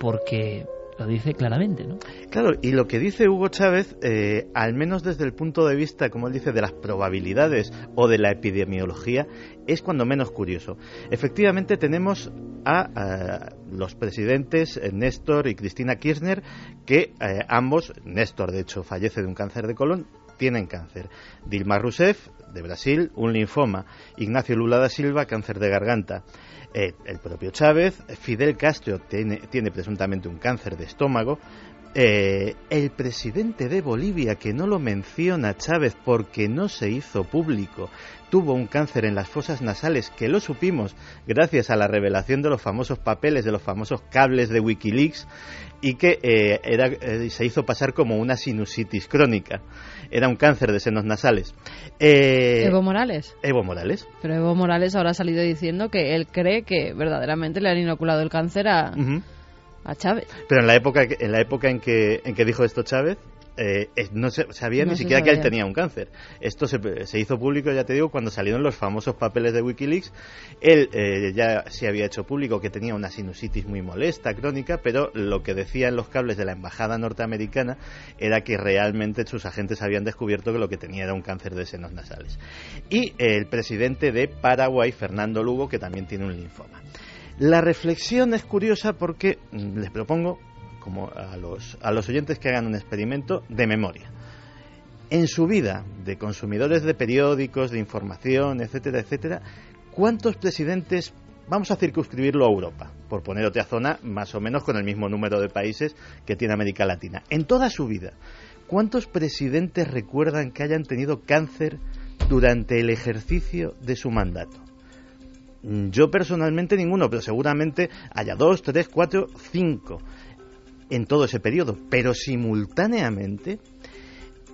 porque lo dice claramente, ¿no? Claro, y lo que dice Hugo Chávez, eh, al menos desde el punto de vista, como él dice, de las probabilidades o de la epidemiología, es cuando menos curioso. Efectivamente, tenemos a, los presidentes eh, Néstor y Cristina Kirchner, que eh, ambos, Néstor de hecho fallece de un cáncer de colon, tienen cáncer. Dilma Rousseff, de Brasil, un linfoma. Ignacio Lula da Silva, cáncer de garganta. Eh, el propio Chávez, Fidel Castro tiene, tiene presuntamente un cáncer de estómago, eh, el presidente de Bolivia, que no lo menciona Chávez porque no se hizo público, tuvo un cáncer en las fosas nasales, que lo supimos gracias a la revelación de los famosos papeles, de los famosos cables de Wikileaks, y que eh, era, se hizo pasar como una sinusitis crónica. Era un cáncer de senos nasales. Evo Morales. Evo Morales. Pero Evo Morales ahora ha salido diciendo que él cree que verdaderamente le han inoculado el cáncer a a Chávez. Pero en la época, en la época en que, en que dijo esto Chávez, eh, no se sabía ni siquiera que él tenía un cáncer. Esto se, se, hizo público, ya te digo, cuando salieron los famosos papeles de Wikileaks. Él eh, ya se había hecho público que tenía una sinusitis muy molesta, crónica, pero lo que decían los cables de la embajada norteamericana era que realmente sus agentes habían descubierto que lo que tenía era un cáncer de senos nasales. Y el presidente de Paraguay, Fernando Lugo, que también tiene un linfoma. La reflexión es curiosa porque mm, les propongo, como a los, a los oyentes que hagan un experimento de memoria. En su vida de consumidores de periódicos, de información, etcétera, etcétera, ¿cuántos presidentes vamos a circunscribirlo a Europa, por poner otra zona más o menos con el mismo número de países que tiene América Latina. En toda su vida, ¿cuántos presidentes recuerdan que hayan tenido cáncer durante el ejercicio de su mandato? Mm, yo personalmente ninguno, pero seguramente haya dos, tres, cuatro, cinco en todo ese periodo, pero simultáneamente.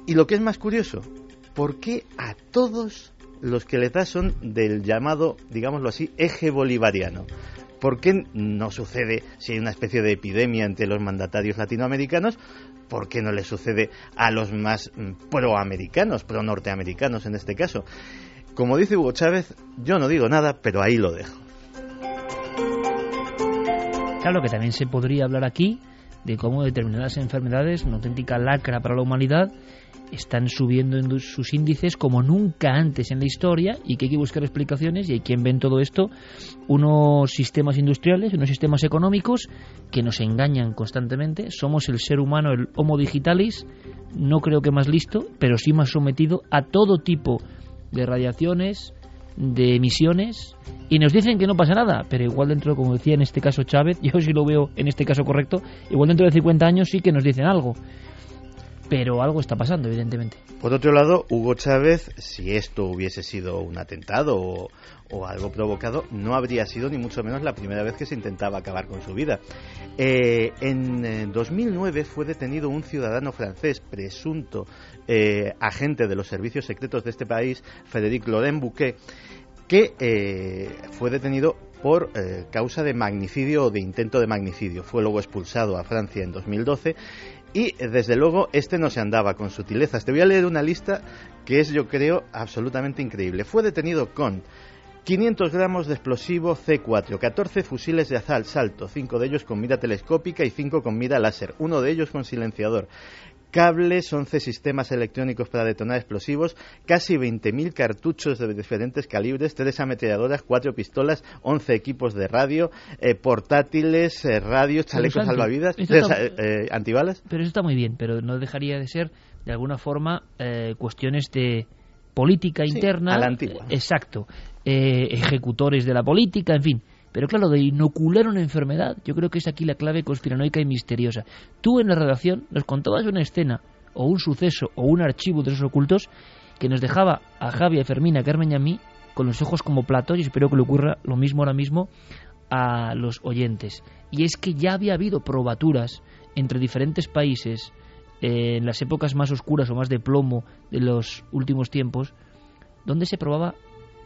Y lo que es más curioso, ¿por qué a todos los que les da son del llamado, digámoslo así, eje bolivariano? ¿Por qué no sucede si hay una especie de epidemia entre los mandatarios latinoamericanos? ¿Por qué no le sucede a los más mm, proamericanos, pro norteamericanos en este caso? Como dice Hugo Chávez, yo no digo nada, pero ahí lo dejo. Claro que también se podría hablar aquí de cómo determinadas enfermedades, una auténtica lacra para la humanidad, están subiendo en sus índices como nunca antes en la historia y que hay que buscar explicaciones y hay quien ven todo esto unos sistemas industriales, unos sistemas económicos que nos engañan constantemente. Somos el ser humano, el Homo digitalis, no creo que más listo, pero sí más sometido a todo tipo de radiaciones, de emisiones, y nos dicen que no pasa nada, pero igual dentro, como decía en este caso Chávez, [laughs] yo sí lo veo en este caso correcto, igual dentro de 50 años sí que nos dicen algo. pero algo está pasando, evidentemente. Por otro lado, Hugo Chávez, si esto hubiese sido un atentado o, o algo provocado, no habría sido ni mucho menos la primera vez que se intentaba acabar con su vida. Eh, en 2009 fue detenido un ciudadano francés presunto eh, agente de los servicios secretos de este país, Frédéric Laurent Bouquet, que eh, fue detenido por eh, causa de magnicidio o de intento de magnicidio. Fue luego expulsado a Francia en 2012 y desde luego este no se andaba con sutilezas. Te voy a leer una lista que es yo creo absolutamente increíble. Fue detenido con 500 gramos de explosivo C4, 14 fusiles de asalto, 5 de ellos con mira telescópica y 5 con mira láser, uno de ellos con silenciador, cables, 11 sistemas electrónicos para detonar explosivos, casi 20.000 cartuchos de diferentes calibres, 3 ametralladoras, 4 pistolas, 11 equipos de radio, eh, portátiles, eh, radios, chalecos salvavidas, eh, antibalas. Pero eso está muy bien, pero no dejaría de ser, de alguna forma, cuestiones de política interna. A la antigua. Exacto. ejecutores de la política, en fin. Pero claro, de inocular una enfermedad, yo creo que es aquí la clave conspiranoica y misteriosa. Tú en la redacción nos contabas una escena, o un suceso, o un archivo de esos ocultos, que nos dejaba a Javi, a Fermina, a Carmen y a mí con los ojos como platos, y espero que le ocurra lo mismo ahora mismo a los oyentes. Y es que ya había habido probaturas entre diferentes países eh, en las épocas más oscuras o más de plomo de los últimos tiempos, donde se probaba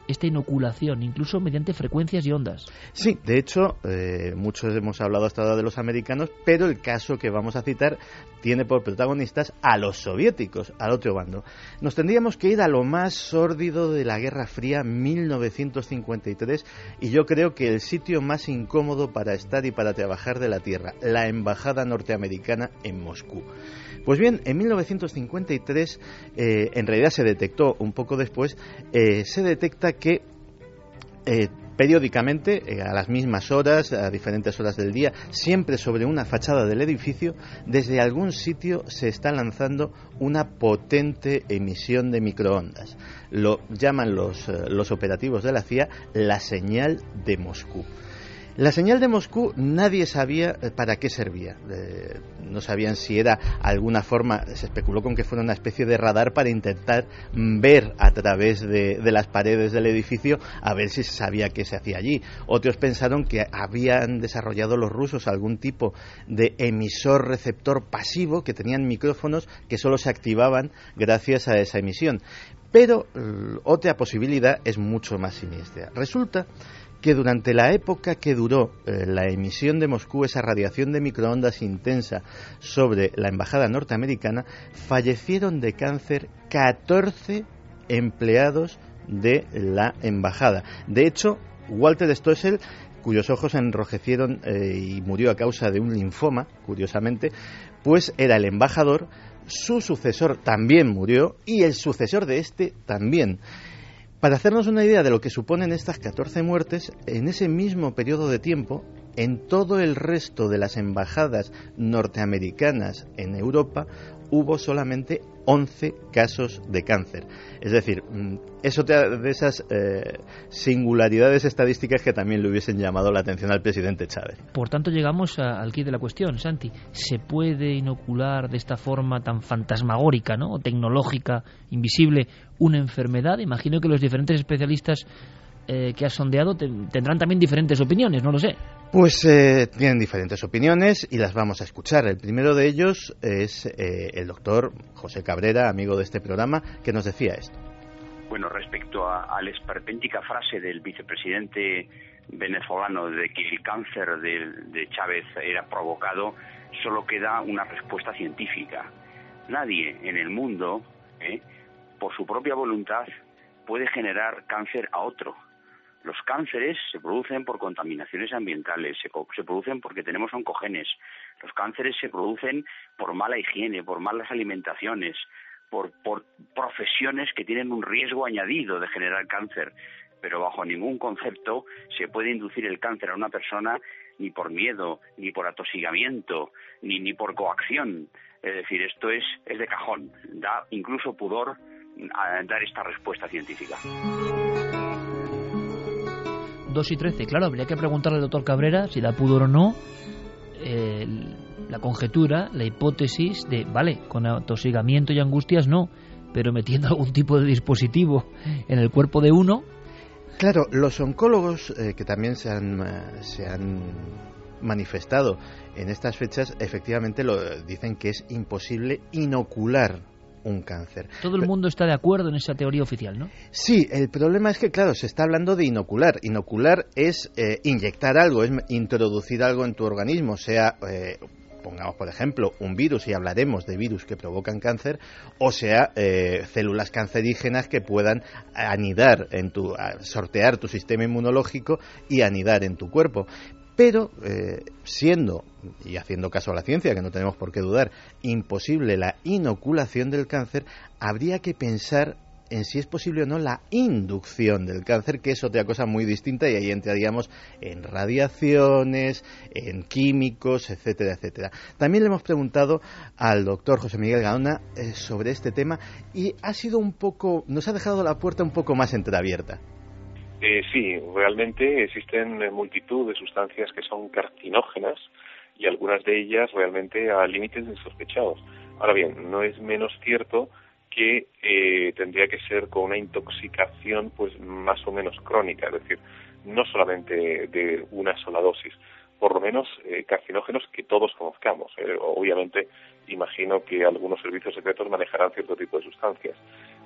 esta inoculación, incluso mediante frecuencias y ondas. Sí, de hecho, eh, muchos hemos hablado hasta ahora de los americanos, pero el caso que vamos a citar tiene por protagonistas a los soviéticos, al otro bando. Nos tendríamos que ir a lo más sórdido de la Guerra Fría 1953 y yo creo que el sitio más incómodo para estar y para trabajar de la Tierra, la Embajada norteamericana en Moscú. Pues bien, en 1953, eh, en realidad se detectó un poco después, eh, se detecta que eh, periódicamente, a las mismas horas, a diferentes horas del día, siempre sobre una fachada del edificio, desde algún sitio se está lanzando una potente emisión de microondas. Lo llaman los, los operativos de la CIA la señal de Moscú. La señal de Moscú nadie sabía eh, para qué servía. Eh, no sabían si era alguna forma, se especuló con que fuera una especie de radar para intentar mm, ver a través de, las paredes del edificio a ver si se sabía qué se hacía allí. Otros pensaron que habían desarrollado los rusos algún tipo de emisor receptor pasivo que tenían micrófonos que solo se activaban gracias a esa emisión. Pero otra posibilidad es mucho más siniestra. Resulta que durante la época que duró eh, la emisión de Moscú, esa radiación de microondas intensa sobre la embajada norteamericana, fallecieron de cáncer 14 empleados de la embajada. De hecho, Walter Stoessel cuyos ojos enrojecieron eh, y murió a causa de un linfoma, curiosamente, pues era el embajador, su sucesor también murió y el sucesor de este también. Para hacernos una idea de lo que suponen estas 14 muertes, en ese mismo periodo de tiempo, en todo el resto de las embajadas norteamericanas en Europa hubo solamente 11 casos de cáncer. Es decir, mm, es otra de esas eh, singularidades estadísticas que también le hubiesen llamado la atención al presidente Chávez. Por tanto, llegamos al kit de la cuestión, Santi. ¿Se puede inocular de esta forma tan fantasmagórica, ¿no? tecnológica, invisible, una enfermedad? Imagino que los diferentes especialistas eh, que has sondeado tendrán también diferentes opiniones, no lo sé. Pues eh, tienen diferentes opiniones y las vamos a escuchar. El primero de ellos es eh, el doctor José Cabrera, amigo de este programa, que nos decía esto. Bueno, respecto a, la esperpéntica frase del vicepresidente venezolano de que el cáncer de, Chávez era provocado, solo queda una respuesta científica. Nadie en el mundo, por su propia voluntad, puede generar cáncer a otro los cánceres se producen por contaminaciones ambientales, se, producen porque tenemos oncogenes. Los cánceres se producen por mala higiene, por malas alimentaciones, por, profesiones que tienen un riesgo añadido de generar cáncer. Pero bajo ningún concepto se puede inducir el cáncer a una persona ni por miedo, ni por atosigamiento, ni, ni por coacción. Es decir, esto es, es de cajón. Da incluso pudor a dar esta respuesta científica. 2 y 13. Claro, habría que preguntarle al doctor Cabrera si da pudor o no la conjetura, la hipótesis de, vale, con atosigamiento y angustias no, pero metiendo [laughs] algún tipo de dispositivo en el cuerpo de uno. Claro, los oncólogos eh, que también se han, eh, se han manifestado en estas fechas, efectivamente lo dicen que es imposible inocular un cáncer. Todo el mundo está de acuerdo en esa teoría oficial, ¿no? Sí, el problema es que, claro, se está hablando de inocular. Inocular es eh, inyectar algo, es introducir algo en tu organismo, sea eh, pongamos por ejemplo un virus y hablaremos de virus que provocan cáncer, o sea eh, células cancerígenas que puedan anidar en tu, sortear tu sistema inmunológico y anidar en tu cuerpo. Pero eh, siendo, y haciendo caso a la ciencia, que no tenemos por qué dudar, imposible la inoculación del cáncer, habría que pensar en si es posible o no la inducción del cáncer, que es otra cosa muy distinta y ahí entraríamos en radiaciones, en químicos, etcétera, etcétera. También le hemos preguntado al doctor José Miguel Gaona eh, sobre este tema y ha sido un poco, nos ha dejado la puerta un poco más entreabierta. Eh, sí, realmente existen multitud de sustancias que son carcinógenas y algunas de ellas realmente a límites insospechados. Ahora bien, no es menos cierto que eh, tendría que ser con una intoxicación pues más o menos crónica, es decir, no solamente de una sola dosis, por lo menos eh, carcinógenos que todos conozcamos. Eh, obviamente, imagino que algunos servicios secretos manejarán cierto tipo de sustancias.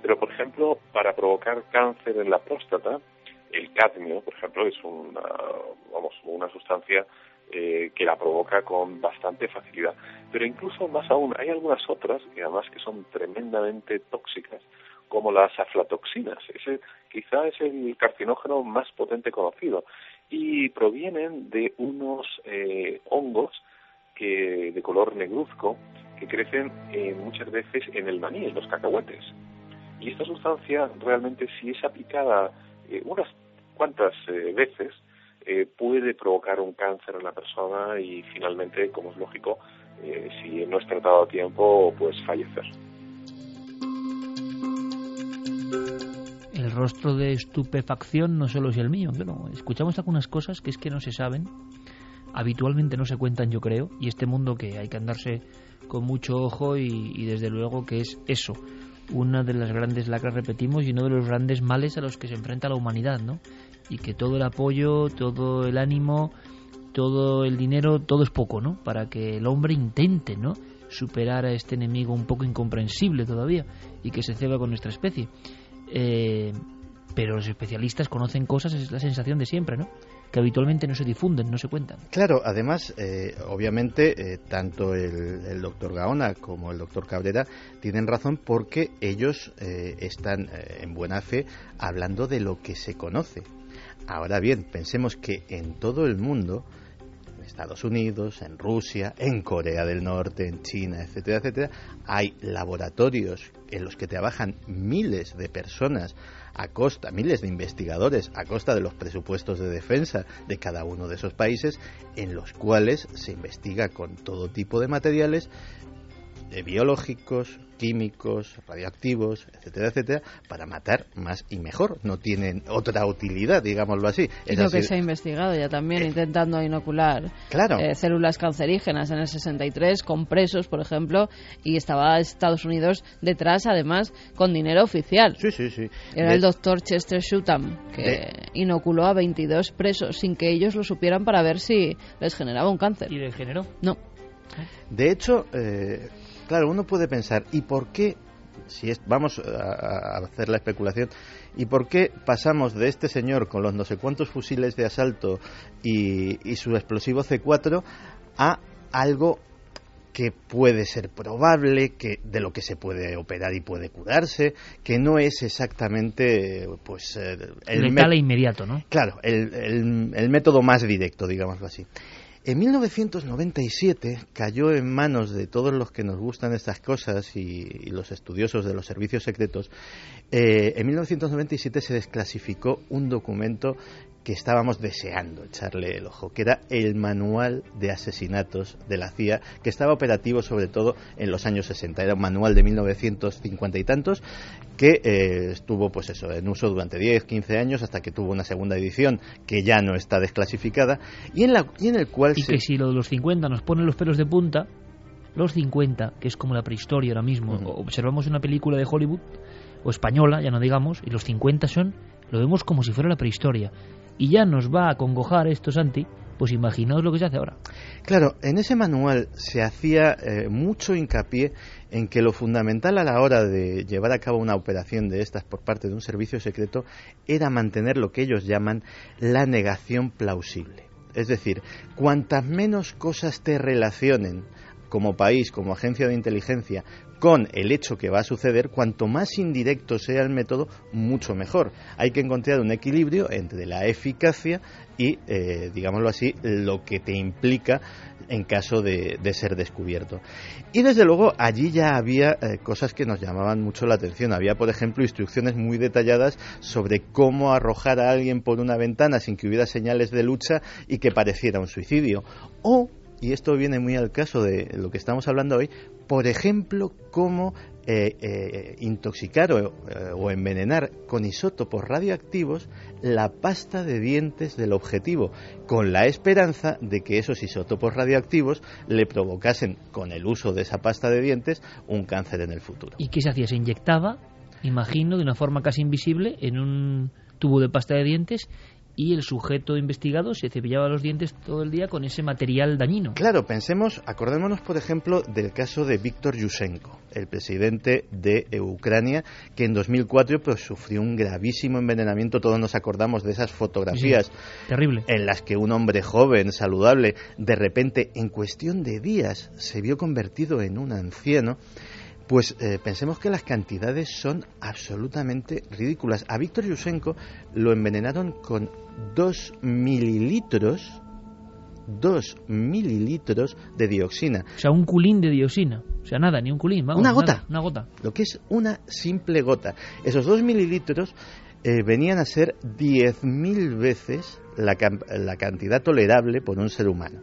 Pero, por ejemplo, para provocar cáncer en la próstata, el cadmio, por ejemplo, es una, vamos, una sustancia eh, que la provoca con bastante facilidad. Pero incluso más aún, hay algunas otras que además que son tremendamente tóxicas, como las aflatoxinas. Ese quizá es el carcinógeno más potente conocido y provienen de unos eh, hongos que de color negruzco que crecen eh, muchas veces en el maní, en los cacahuetes. Y esta sustancia realmente si es aplicada eh, unas cuantas eh, veces eh, puede provocar un cáncer en la persona y finalmente, como es lógico, si no es tratado a tiempo, pues fallecer. El rostro de estupefacción no solo es el mío, pero escuchamos algunas cosas que es que no se saben, habitualmente no se cuentan, yo creo, y este mundo que hay que andarse con mucho ojo y desde luego que es eso, una de las grandes lacras, repetimos, y uno de los grandes males a los que se enfrenta la humanidad, ¿no? Y que todo el apoyo, todo el ánimo, todo el dinero, todo es poco, ¿no? Para que el hombre intente, ¿no? Superar a este enemigo un poco incomprensible todavía y que se ceba con nuestra especie. Eh, pero los especialistas conocen cosas, es la sensación de siempre, ¿no? Que habitualmente no se difunden, no se cuentan. Claro, además, eh, obviamente, eh, tanto el, doctor Gaona como el doctor Cabrera tienen razón porque ellos eh, están en buena fe hablando de lo que se conoce. Ahora bien, pensemos que en todo el mundo, en Estados Unidos, en Rusia, en Corea del Norte, en China, etcétera, etcétera, hay laboratorios en los que trabajan miles de personas a costa, miles de investigadores a costa de los presupuestos de defensa de cada uno de esos países, en los cuales se investiga con todo tipo de materiales de biológicos, químicos, radioactivos, etcétera, etcétera, para matar más y mejor. No tienen otra utilidad, digámoslo así. Es lo que se ha investigado ya también, intentando inocular eh, células cancerígenas en el 63 con presos, por ejemplo, y estaba Estados Unidos detrás, además, con dinero oficial. Sí, sí, sí. Era el doctor Chester Shutam, que inoculó a 22 presos sin que ellos lo supieran para ver si les generaba un cáncer. ¿Y le generó? No. De hecho, eh, Claro, uno puede pensar, ¿y por qué, si vamos a, hacer la especulación, ¿y por qué pasamos de este señor con los no sé cuántos fusiles de asalto y, su explosivo C4 a algo que puede ser probable, que de lo que se puede operar y puede curarse, que no es exactamente pues el letal e inmediato, ¿no? Claro, el, el método más directo, digámoslo así. En 1997 cayó en manos de todos los que nos gustan estas cosas y, los estudiosos de los servicios secretos. Eh, en 1997 se desclasificó un documento que estábamos deseando echarle el ojo, que era el manual de asesinatos de la CIA, que estaba operativo sobre todo en los años 60. Era un manual de 1950 y tantos que eh, estuvo pues eso, en uso durante 10, 15 años hasta que tuvo una segunda edición que ya no está desclasificada y en, la, y en el cual... Y que si lo de los 50 nos pone los pelos de punta, los 50, que es como la prehistoria ahora mismo, observamos una película de Hollywood o española, ya no digamos, y los 50 son, lo vemos como si fuera la prehistoria y ya nos va a congojar esto, Santi, pues imaginaos lo que se hace ahora. Claro, en ese manual se hacía eh, mucho hincapié en que lo fundamental a la hora de llevar a cabo una operación de estas por parte de un servicio secreto era mantener lo que ellos llaman la negación plausible. Es decir, cuantas menos cosas te relacionen como país, como agencia de inteligencia, con el hecho que va a suceder, cuanto más indirecto sea el método, mucho mejor. Hay que encontrar un equilibrio entre la eficacia y, eh, digámoslo así, lo que te implica en caso de, ser descubierto. Y desde luego allí ya había eh, cosas que nos llamaban mucho la atención. Había, por ejemplo, instrucciones muy detalladas sobre cómo arrojar a alguien por una ventana sin que hubiera señales de lucha y que pareciera un suicidio. O y esto viene muy al caso de lo que estamos hablando hoy, por ejemplo, cómo eh, eh, intoxicar o, eh, o, envenenar con isótopos radioactivos la pasta de dientes del objetivo, con la esperanza de que esos isótopos radioactivos le provocasen, con el uso de esa pasta de dientes, un cáncer en el futuro. ¿Y qué se hacía? Se inyectaba, imagino, de una forma casi invisible en un tubo de pasta de dientes y el sujeto investigado se cepillaba los dientes todo el día con ese material dañino. Claro, pensemos, acordémonos por ejemplo del caso de Víctor Yushchenko, el presidente de Ucrania, que en 2004 pues, sufrió un gravísimo envenenamiento. Todos nos acordamos de esas fotografías terrible. en las que un hombre joven, saludable, de repente, en cuestión de días, se vio convertido en un anciano. Pues eh, pensemos que las cantidades son absolutamente ridículas. A Víctor Yushchenko lo envenenaron con 2 mililitros, 2 mililitros de dioxina. O sea, un culín de dioxina. O sea, nada, ni un culín. Vamos, una gota. una gota. Lo que es una simple gota. Esos 2 mililitros eh, venían a ser 10.000 veces la, la cantidad tolerable por un ser humano.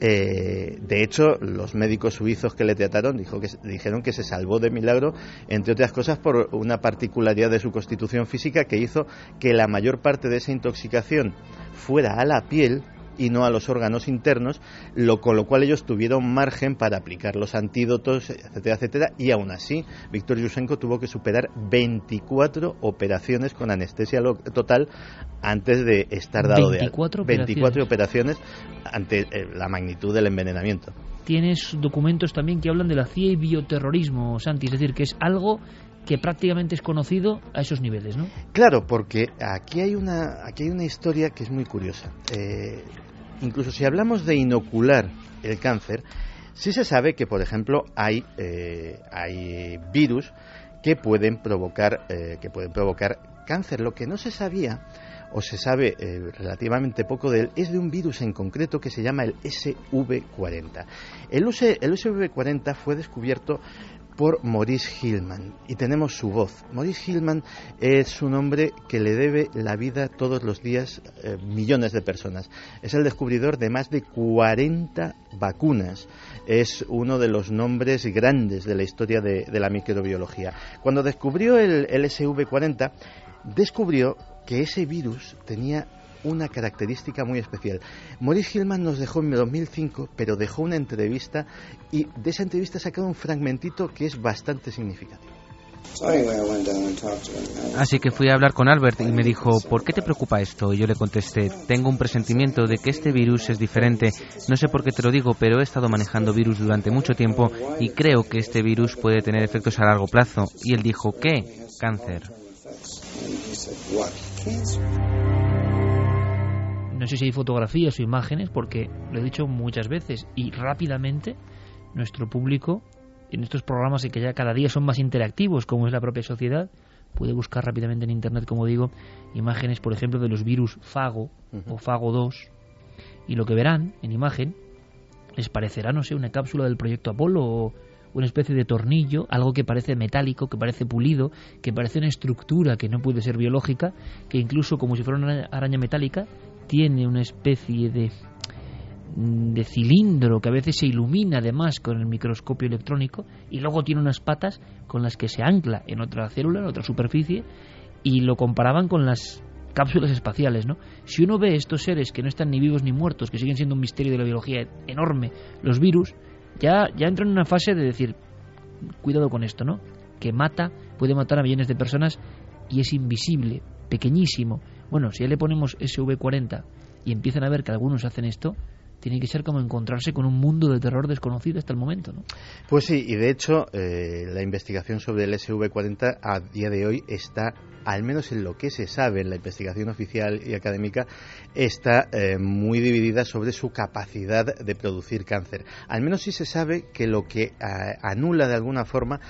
Eh, de hecho, los médicos suizos que le trataron dijo que, dijeron que se salvó de milagro, entre otras cosas, por una particularidad de su constitución física que hizo que la mayor parte de esa intoxicación fuera a la piel y no a los órganos internos, lo, con lo cual ellos tuvieron margen para aplicar los antídotos, etcétera, etcétera, y aún así Víctor Yushchenko tuvo que superar 24 operaciones con anestesia total antes de estar dado de alta. 24 operaciones ante eh, la magnitud del envenenamiento. Tienes documentos también que hablan de la CIA y bioterrorismo, Santi, es decir, que es algo que prácticamente es conocido a esos niveles, ¿no? Claro, porque aquí hay una, aquí hay una historia que es muy curiosa. Eh, incluso si hablamos de inocular el cáncer, sí se sabe que, por ejemplo, hay, eh, virus que pueden provocar eh, que pueden provocar cáncer. Lo que no se sabía o se sabe eh, relativamente poco de él es de un virus en concreto que se llama el SV40. El, el SV40 fue descubierto por Maurice Hillman y tenemos su voz. Maurice Hillman es un hombre que le debe la vida todos los días eh, millones de personas. Es el descubridor de más de 40 vacunas. Es uno de los nombres grandes de la historia de, la microbiología. Cuando descubrió el, el SV40, descubrió que ese virus tenía una característica muy especial. Maurice Hillman nos dejó en 2005, pero dejó una entrevista y de esa entrevista ha sacado un fragmentito que es bastante significativo. Así que fui a hablar con Albert y me dijo, ¿por qué te preocupa esto? Y yo le contesté, tengo un presentimiento de que este virus es diferente. No sé por qué te lo digo, pero he estado manejando virus durante mucho tiempo y creo que este virus puede tener efectos a largo plazo. Y él dijo, ¿qué? Cáncer. No sé si hay fotografías o imágenes, porque lo he dicho muchas veces y rápidamente nuestro público en estos programas y que ya cada día son más interactivos, como es la propia sociedad, puede buscar rápidamente en internet, como digo, imágenes, por ejemplo, de los virus Fago o Fago 2 y lo que verán en imagen les parecerá, no sé, una cápsula del proyecto Apolo o, una especie de tornillo, algo que parece metálico, que parece pulido, que parece una estructura que no puede ser biológica, que incluso como si fuera una araña metálica, tiene una especie de de cilindro que a veces se ilumina además con el microscopio electrónico y luego tiene unas patas con las que se ancla en otra célula, en otra superficie y lo comparaban con las cápsulas espaciales, ¿no? Si uno ve estos seres que no están ni vivos ni muertos, que siguen siendo un misterio de la biología enorme, los virus, ya, ya entra en una fase de decir, cuidado con esto, ¿no? Que mata, puede matar a millones de personas y es invisible, pequeñísimo. Bueno, si ya le ponemos SV40 y empiezan a ver que algunos hacen esto, tiene que ser como encontrarse con un mundo de terror desconocido hasta el momento, ¿no? Pues sí, y de hecho eh, la investigación sobre el SV40 a día de hoy está al menos en lo que se sabe en la investigación oficial y académica, está eh, muy dividida sobre su capacidad de producir cáncer. Al menos sí se sabe que lo que eh, anula de alguna forma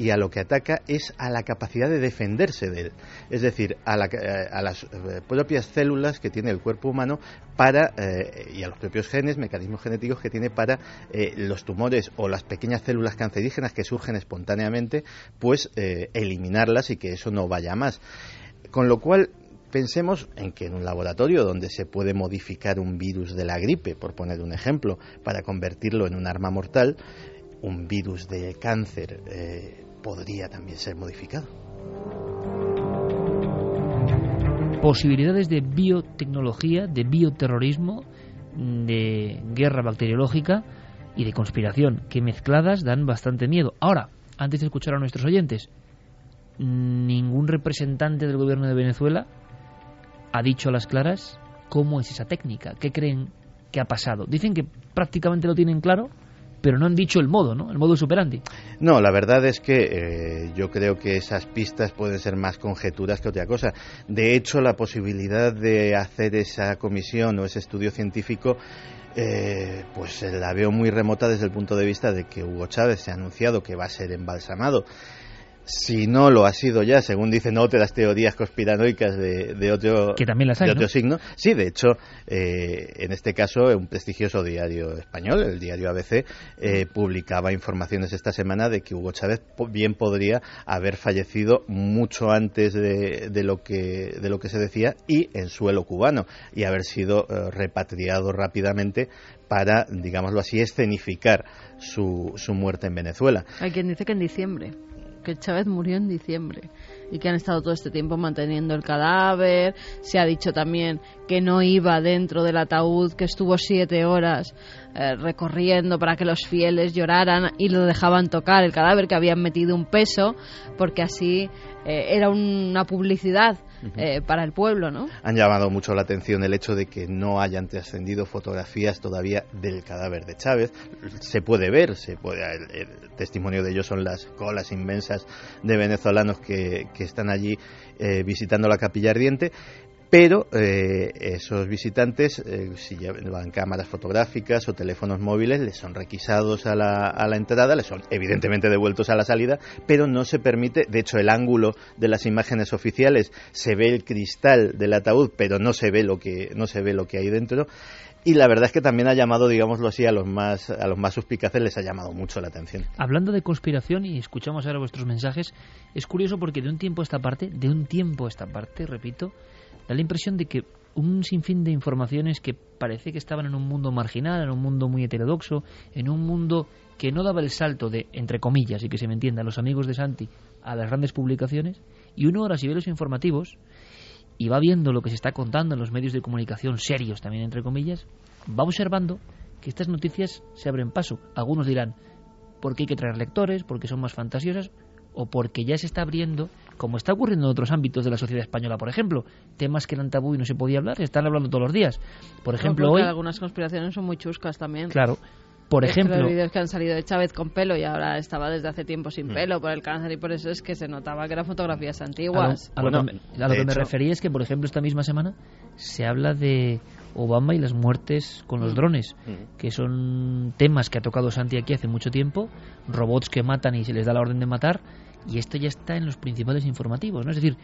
y a lo que ataca es a la capacidad de defenderse de él, es decir, a, eh, las propias células que tiene el cuerpo humano para y a los propios genes, mecanismos genéticos que tiene para los tumores o las pequeñas células cancerígenas que surgen espontáneamente, pues eliminarlas y que eso no vaya más. Con lo cual, pensemos en que en un laboratorio donde se puede modificar un virus de la gripe, por poner un ejemplo, para convertirlo en un arma mortal, un virus de cáncer eh, podría también ser modificado. Posibilidades de biotecnología, de bioterrorismo, de guerra bacteriológica y de conspiración, que mezcladas dan bastante miedo. Ahora, antes de escuchar a nuestros oyentes, ningún representante del gobierno de Venezuela ha dicho a las claras cómo es esa técnica, qué creen que ha pasado. Dicen que prácticamente lo tienen claro, pero no han dicho el modo, ¿no? El modo superandi. No, la verdad es que eh, yo creo que esas pistas pueden ser más conjeturas que otra cosa. De hecho, la posibilidad de hacer esa comisión o ese estudio científico eh, pues la veo muy remota desde el punto de vista de que Hugo Chávez se ha anunciado que va a ser embalsamado si no lo ha sido ya, según dicen otras teorías conspiranoicas de, de otro, que también las hay, de otro signo. Sí, de hecho, eh, en este caso, un prestigioso diario español, el diario ABC, eh, publicaba informaciones esta semana de que Hugo Chávez bien podría haber fallecido mucho antes de, de lo, que, de lo que se decía y en suelo cubano y haber sido eh, repatriado rápidamente para, digámoslo así, escenificar su, su muerte en Venezuela. Hay quien dice que en diciembre que Chávez murió en diciembre y que han estado todo este tiempo manteniendo el cadáver. Se ha dicho también que no iba dentro del ataúd, que estuvo siete horas eh, recorriendo para que los fieles lloraran y lo dejaban tocar el cadáver, que habían metido un peso, porque así eh, era una publicidad eh, para el pueblo, ¿no? Han llamado mucho la atención el hecho de que no hayan trascendido fotografías todavía del cadáver de Chávez. Se puede ver, se puede, el, testimonio de ello son las colas inmensas de venezolanos que, que están allí eh, visitando la capilla ardiente, pero eh, esos visitantes, eh, si llevan cámaras fotográficas o teléfonos móviles, les son requisados a la, a la, entrada, les son evidentemente devueltos a la salida, pero no se permite, de hecho el ángulo de las imágenes oficiales se ve el cristal del ataúd, pero no se ve lo que, no se ve lo que hay dentro. Y la verdad es que también ha llamado, digámoslo así, a los más a los más suspicaces les ha llamado mucho la atención. Hablando de conspiración y escuchamos ahora vuestros mensajes, es curioso porque de un tiempo a esta parte, de un tiempo a esta parte, repito, da la impresión de que un sinfín de informaciones que parece que estaban en un mundo marginal, en un mundo muy heterodoxo, en un mundo que no daba el salto de, entre comillas, y que se me entienda, los amigos de Santi a las grandes publicaciones, y uno ahora si ve los informativos y va viendo lo que se está contando en los medios de comunicación serios también, entre comillas, va observando que estas noticias se abren paso. Algunos dirán, porque hay que traer lectores, porque son más fantasiosas, o porque ya se está abriendo, como está ocurriendo en otros ámbitos de la sociedad española, por ejemplo, temas que eran tabú y no se podía hablar, se están hablando todos los días. Por ejemplo, hoy... algunas conspiraciones son muy chuscas también. Claro. Por ejemplo, los vídeos que han salido de Chávez con pelo y ahora estaba desde hace tiempo sin mm. pelo por el cáncer y por eso es que se notaba que eran fotografías antiguas. A lo, que, me, refería es que, por ejemplo, esta misma semana se habla de Obama y las muertes con los mm. drones, mm. que son temas que ha tocado Santi aquí hace mucho tiempo, robots que matan y se les da la orden de matar, y esto ya está en los principales informativos, ¿no? Es decir,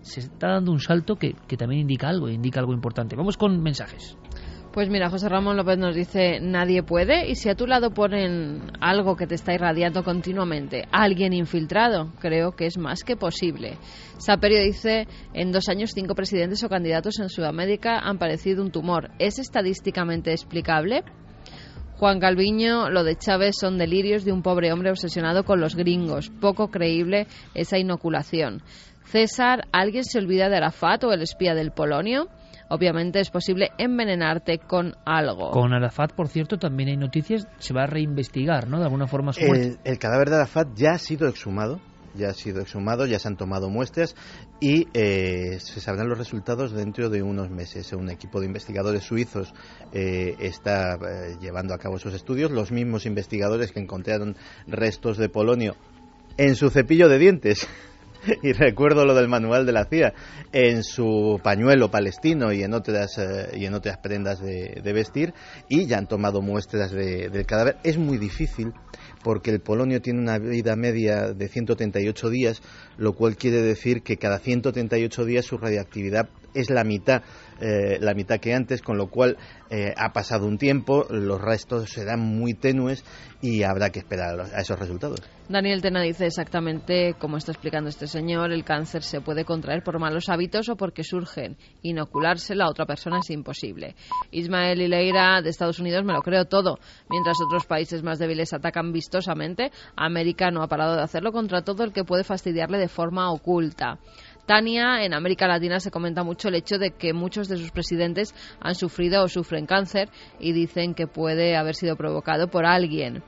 se está dando un salto que, que también indica algo, indica algo importante. Vamos con mensajes. Pues mira, José Ramón López nos dice, nadie puede, y si a tu lado ponen algo que te está irradiando continuamente, alguien infiltrado, creo que es más que posible. Saperio dice, en dos años cinco presidentes o candidatos en Sudamérica han padecido un tumor. ¿Es estadísticamente explicable? Juan Calviño, lo de Chávez son delirios de un pobre hombre obsesionado con los gringos. Poco creíble esa inoculación. César, ¿alguien se olvida de Arafat o el espía del Polonio? Obviamente es posible envenenarte con algo. Con Arafat, por cierto, también hay noticias, se va a reinvestigar, ¿no? De alguna forma su el, el, cadáver de Arafat ya ha sido exhumado, ya ha sido exhumado, ya se han tomado muestras y eh, se sabrán los resultados dentro de unos meses. Un equipo de investigadores suizos eh, está eh, llevando a cabo esos estudios, los mismos investigadores que encontraron restos de polonio en su cepillo de dientes [laughs] [laughs] y recuerdo lo del manual de la CIA en su pañuelo palestino y en otras eh, y en otras prendas de, vestir y ya han tomado muestras del cadáver. Es muy difícil porque el polonio tiene una vida media de 138 días, lo cual quiere decir que cada 138 días su radiactividad es la mitad, eh, la mitad que antes, con lo cual eh, ha pasado un tiempo, los restos serán muy tenues y habrá que esperar a esos resultados. Daniel Tena dice exactamente como está explicando este señor, el cáncer se puede contraer por malos hábitos o porque surgen. Inoculárselo a otra persona es imposible. Ismael Ileira de Estados Unidos me lo creo todo. Mientras otros países más débiles atacan vistosamente, América no ha parado de hacerlo contra todo el que puede fastidiarle de forma oculta. Tania, en América Latina se comenta mucho el hecho de que muchos de sus presidentes han sufrido o sufren cáncer y dicen que puede haber sido provocado por alguien.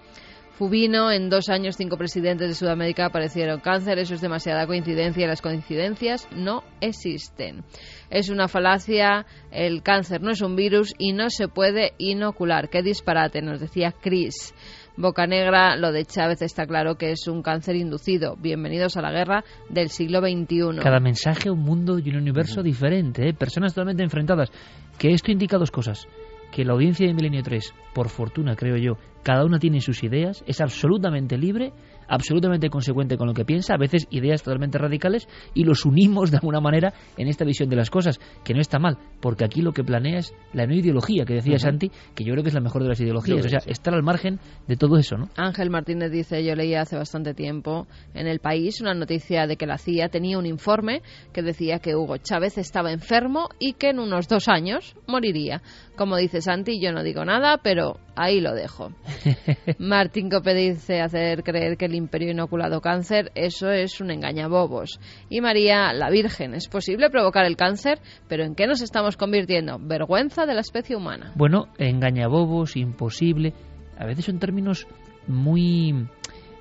Fubino, en dos años cinco presidentes de Sudamérica aparecieron cáncer. Eso es demasiada coincidencia y las coincidencias no existen. Es una falacia, el cáncer no es un virus y no se puede inocular. Qué disparate, nos decía Chris. Boca Negra, lo de Chávez está claro que es un cáncer inducido. Bienvenidos a la guerra del siglo XXI. Cada mensaje, un mundo y un universo diferente, ¿eh? personas totalmente enfrentadas. Que esto indica dos cosas. Que la audiencia de Milenio 3, por fortuna creo yo, cada una tiene sus ideas, es absolutamente libre absolutamente consecuente con lo que piensa, a veces ideas totalmente radicales, y los unimos de alguna manera en esta visión de las cosas, que no está mal, porque aquí lo que planea es la no ideología que decía Santi, que yo creo que es la mejor de las ideologías, o sea, estar al margen de todo eso, ¿no? Ángel Martínez dice, yo leí hace bastante tiempo en El País una noticia de que la CIA tenía un informe que decía que Hugo Chávez estaba enfermo y que en unos dos años moriría. Como dice Santi, yo no digo nada, pero ahí lo dejo. [laughs] Martín Cope dice hacer creer que el imperio inoculado cáncer, eso es un engañabobos. Y María, la Virgen, ¿es posible provocar el cáncer? ¿Pero en qué nos estamos convirtiendo? Vergüenza de la especie humana. Bueno, engañabobos, imposible, a veces son términos muy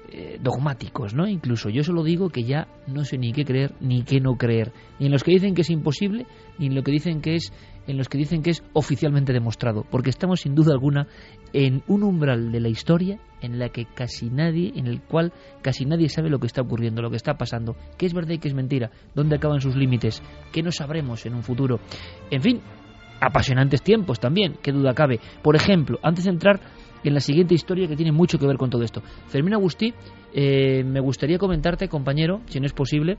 eh, dogmáticos, ¿no? Incluso yo solo digo que ya no sé ni qué creer ni qué no creer, ni en los que dicen que es imposible, ni en lo que dicen que es en los que dicen que es oficialmente demostrado, porque estamos sin duda alguna en un umbral de la historia en la que casi nadie, en el cual casi nadie sabe lo que está ocurriendo, lo que está pasando, qué es verdad y qué es mentira, dónde acaban sus límites, qué no sabremos en un futuro. En fin, apasionantes tiempos también, qué duda cabe. Por ejemplo, antes de entrar en la siguiente historia que tiene mucho que ver con todo esto. Fermín Agustí, eh, me gustaría comentarte, compañero, si no es posible,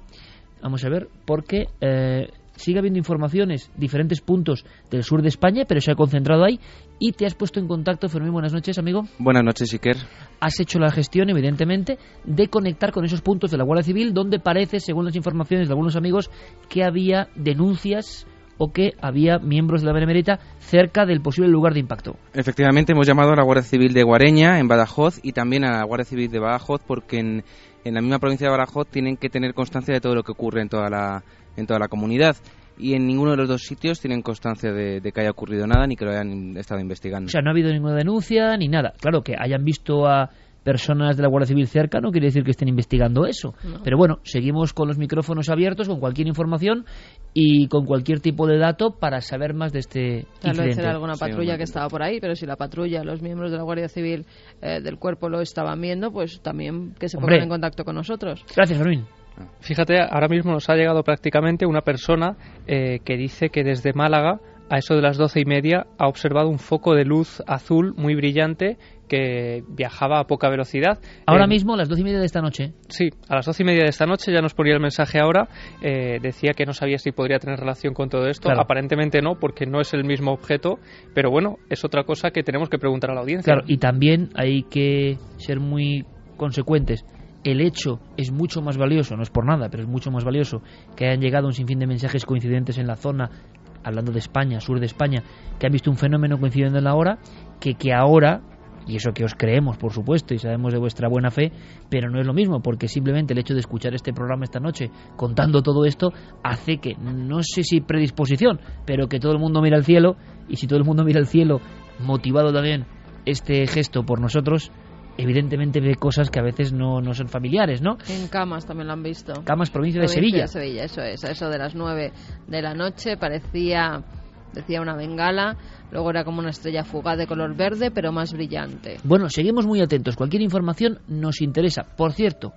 vamos a ver, porque eh, sigue habiendo informaciones, diferentes puntos del sur de España, pero se ha concentrado ahí y te has puesto en contacto. Fermín, buenas noches, amigo. Buenas noches, Iker. Has hecho la gestión, evidentemente, de conectar con esos puntos de la Guardia Civil donde parece, según las informaciones de algunos amigos, que había denuncias o que había miembros de la Benemérita cerca del posible lugar de impacto. Efectivamente, hemos llamado a la Guardia Civil de Guareña, en Badajoz, y también a la Guardia Civil de Badajoz, porque en, en la misma provincia de Badajoz tienen que tener constancia de todo lo que ocurre en toda la, en toda la comunidad y en ninguno de los dos sitios tienen constancia de, que haya ocurrido nada ni que lo hayan estado investigando. O sea, no ha habido ninguna denuncia ni nada. Claro, que hayan visto a personas de la Guardia Civil cerca no quiere decir que estén investigando eso. Pero bueno, seguimos con los micrófonos abiertos, con cualquier información y con cualquier tipo de dato para saber más de este Tal incidente. vez era alguna patrulla que estaba por ahí, pero si la patrulla, los miembros de la Guardia Civil eh, del cuerpo lo estaban viendo, pues también que se pongan en contacto con nosotros. Gracias, Fermín. Fíjate, ahora mismo nos ha llegado prácticamente una persona eh, que dice que desde Málaga a eso de las doce y media, ha observado un foco de luz azul muy brillante que viajaba a poca velocidad. Ahora Eh, mismo, a las doce y media de esta noche. Sí, a las doce y media de esta noche ya nos ponía el mensaje ahora. eh, decía que no sabía si podría tener relación con todo esto. Claro. Aparentemente no, porque no es el mismo objeto. Pero bueno, es otra cosa que tenemos que preguntar a la audiencia. Claro, y también hay que ser muy consecuentes. El hecho es mucho más valioso, no es por nada, pero es mucho más valioso que hayan llegado un sinfín de mensajes coincidentes en la zona, hablando de España, sur de España, que han visto un fenómeno coincidiendo en la hora, que que ahora, y eso que os creemos, por supuesto, y sabemos de vuestra buena fe, pero no es lo mismo, porque simplemente el hecho de escuchar este programa esta noche contando todo esto hace que, no sé si predisposición, pero que todo el mundo mira al cielo, y si todo el mundo mira al cielo, motivado también este gesto por nosotros, evidentemente ve cosas que a veces no, no son familiares, ¿no? En Camas también lo han visto. Camas, provincia de Sevilla. de Sevilla, eso es. Eso de las 9 de la noche parecía, decía una bengala, luego era como una estrella fugaz de color verde, pero más brillante. Bueno, seguimos muy atentos. Cualquier información nos interesa. Por cierto,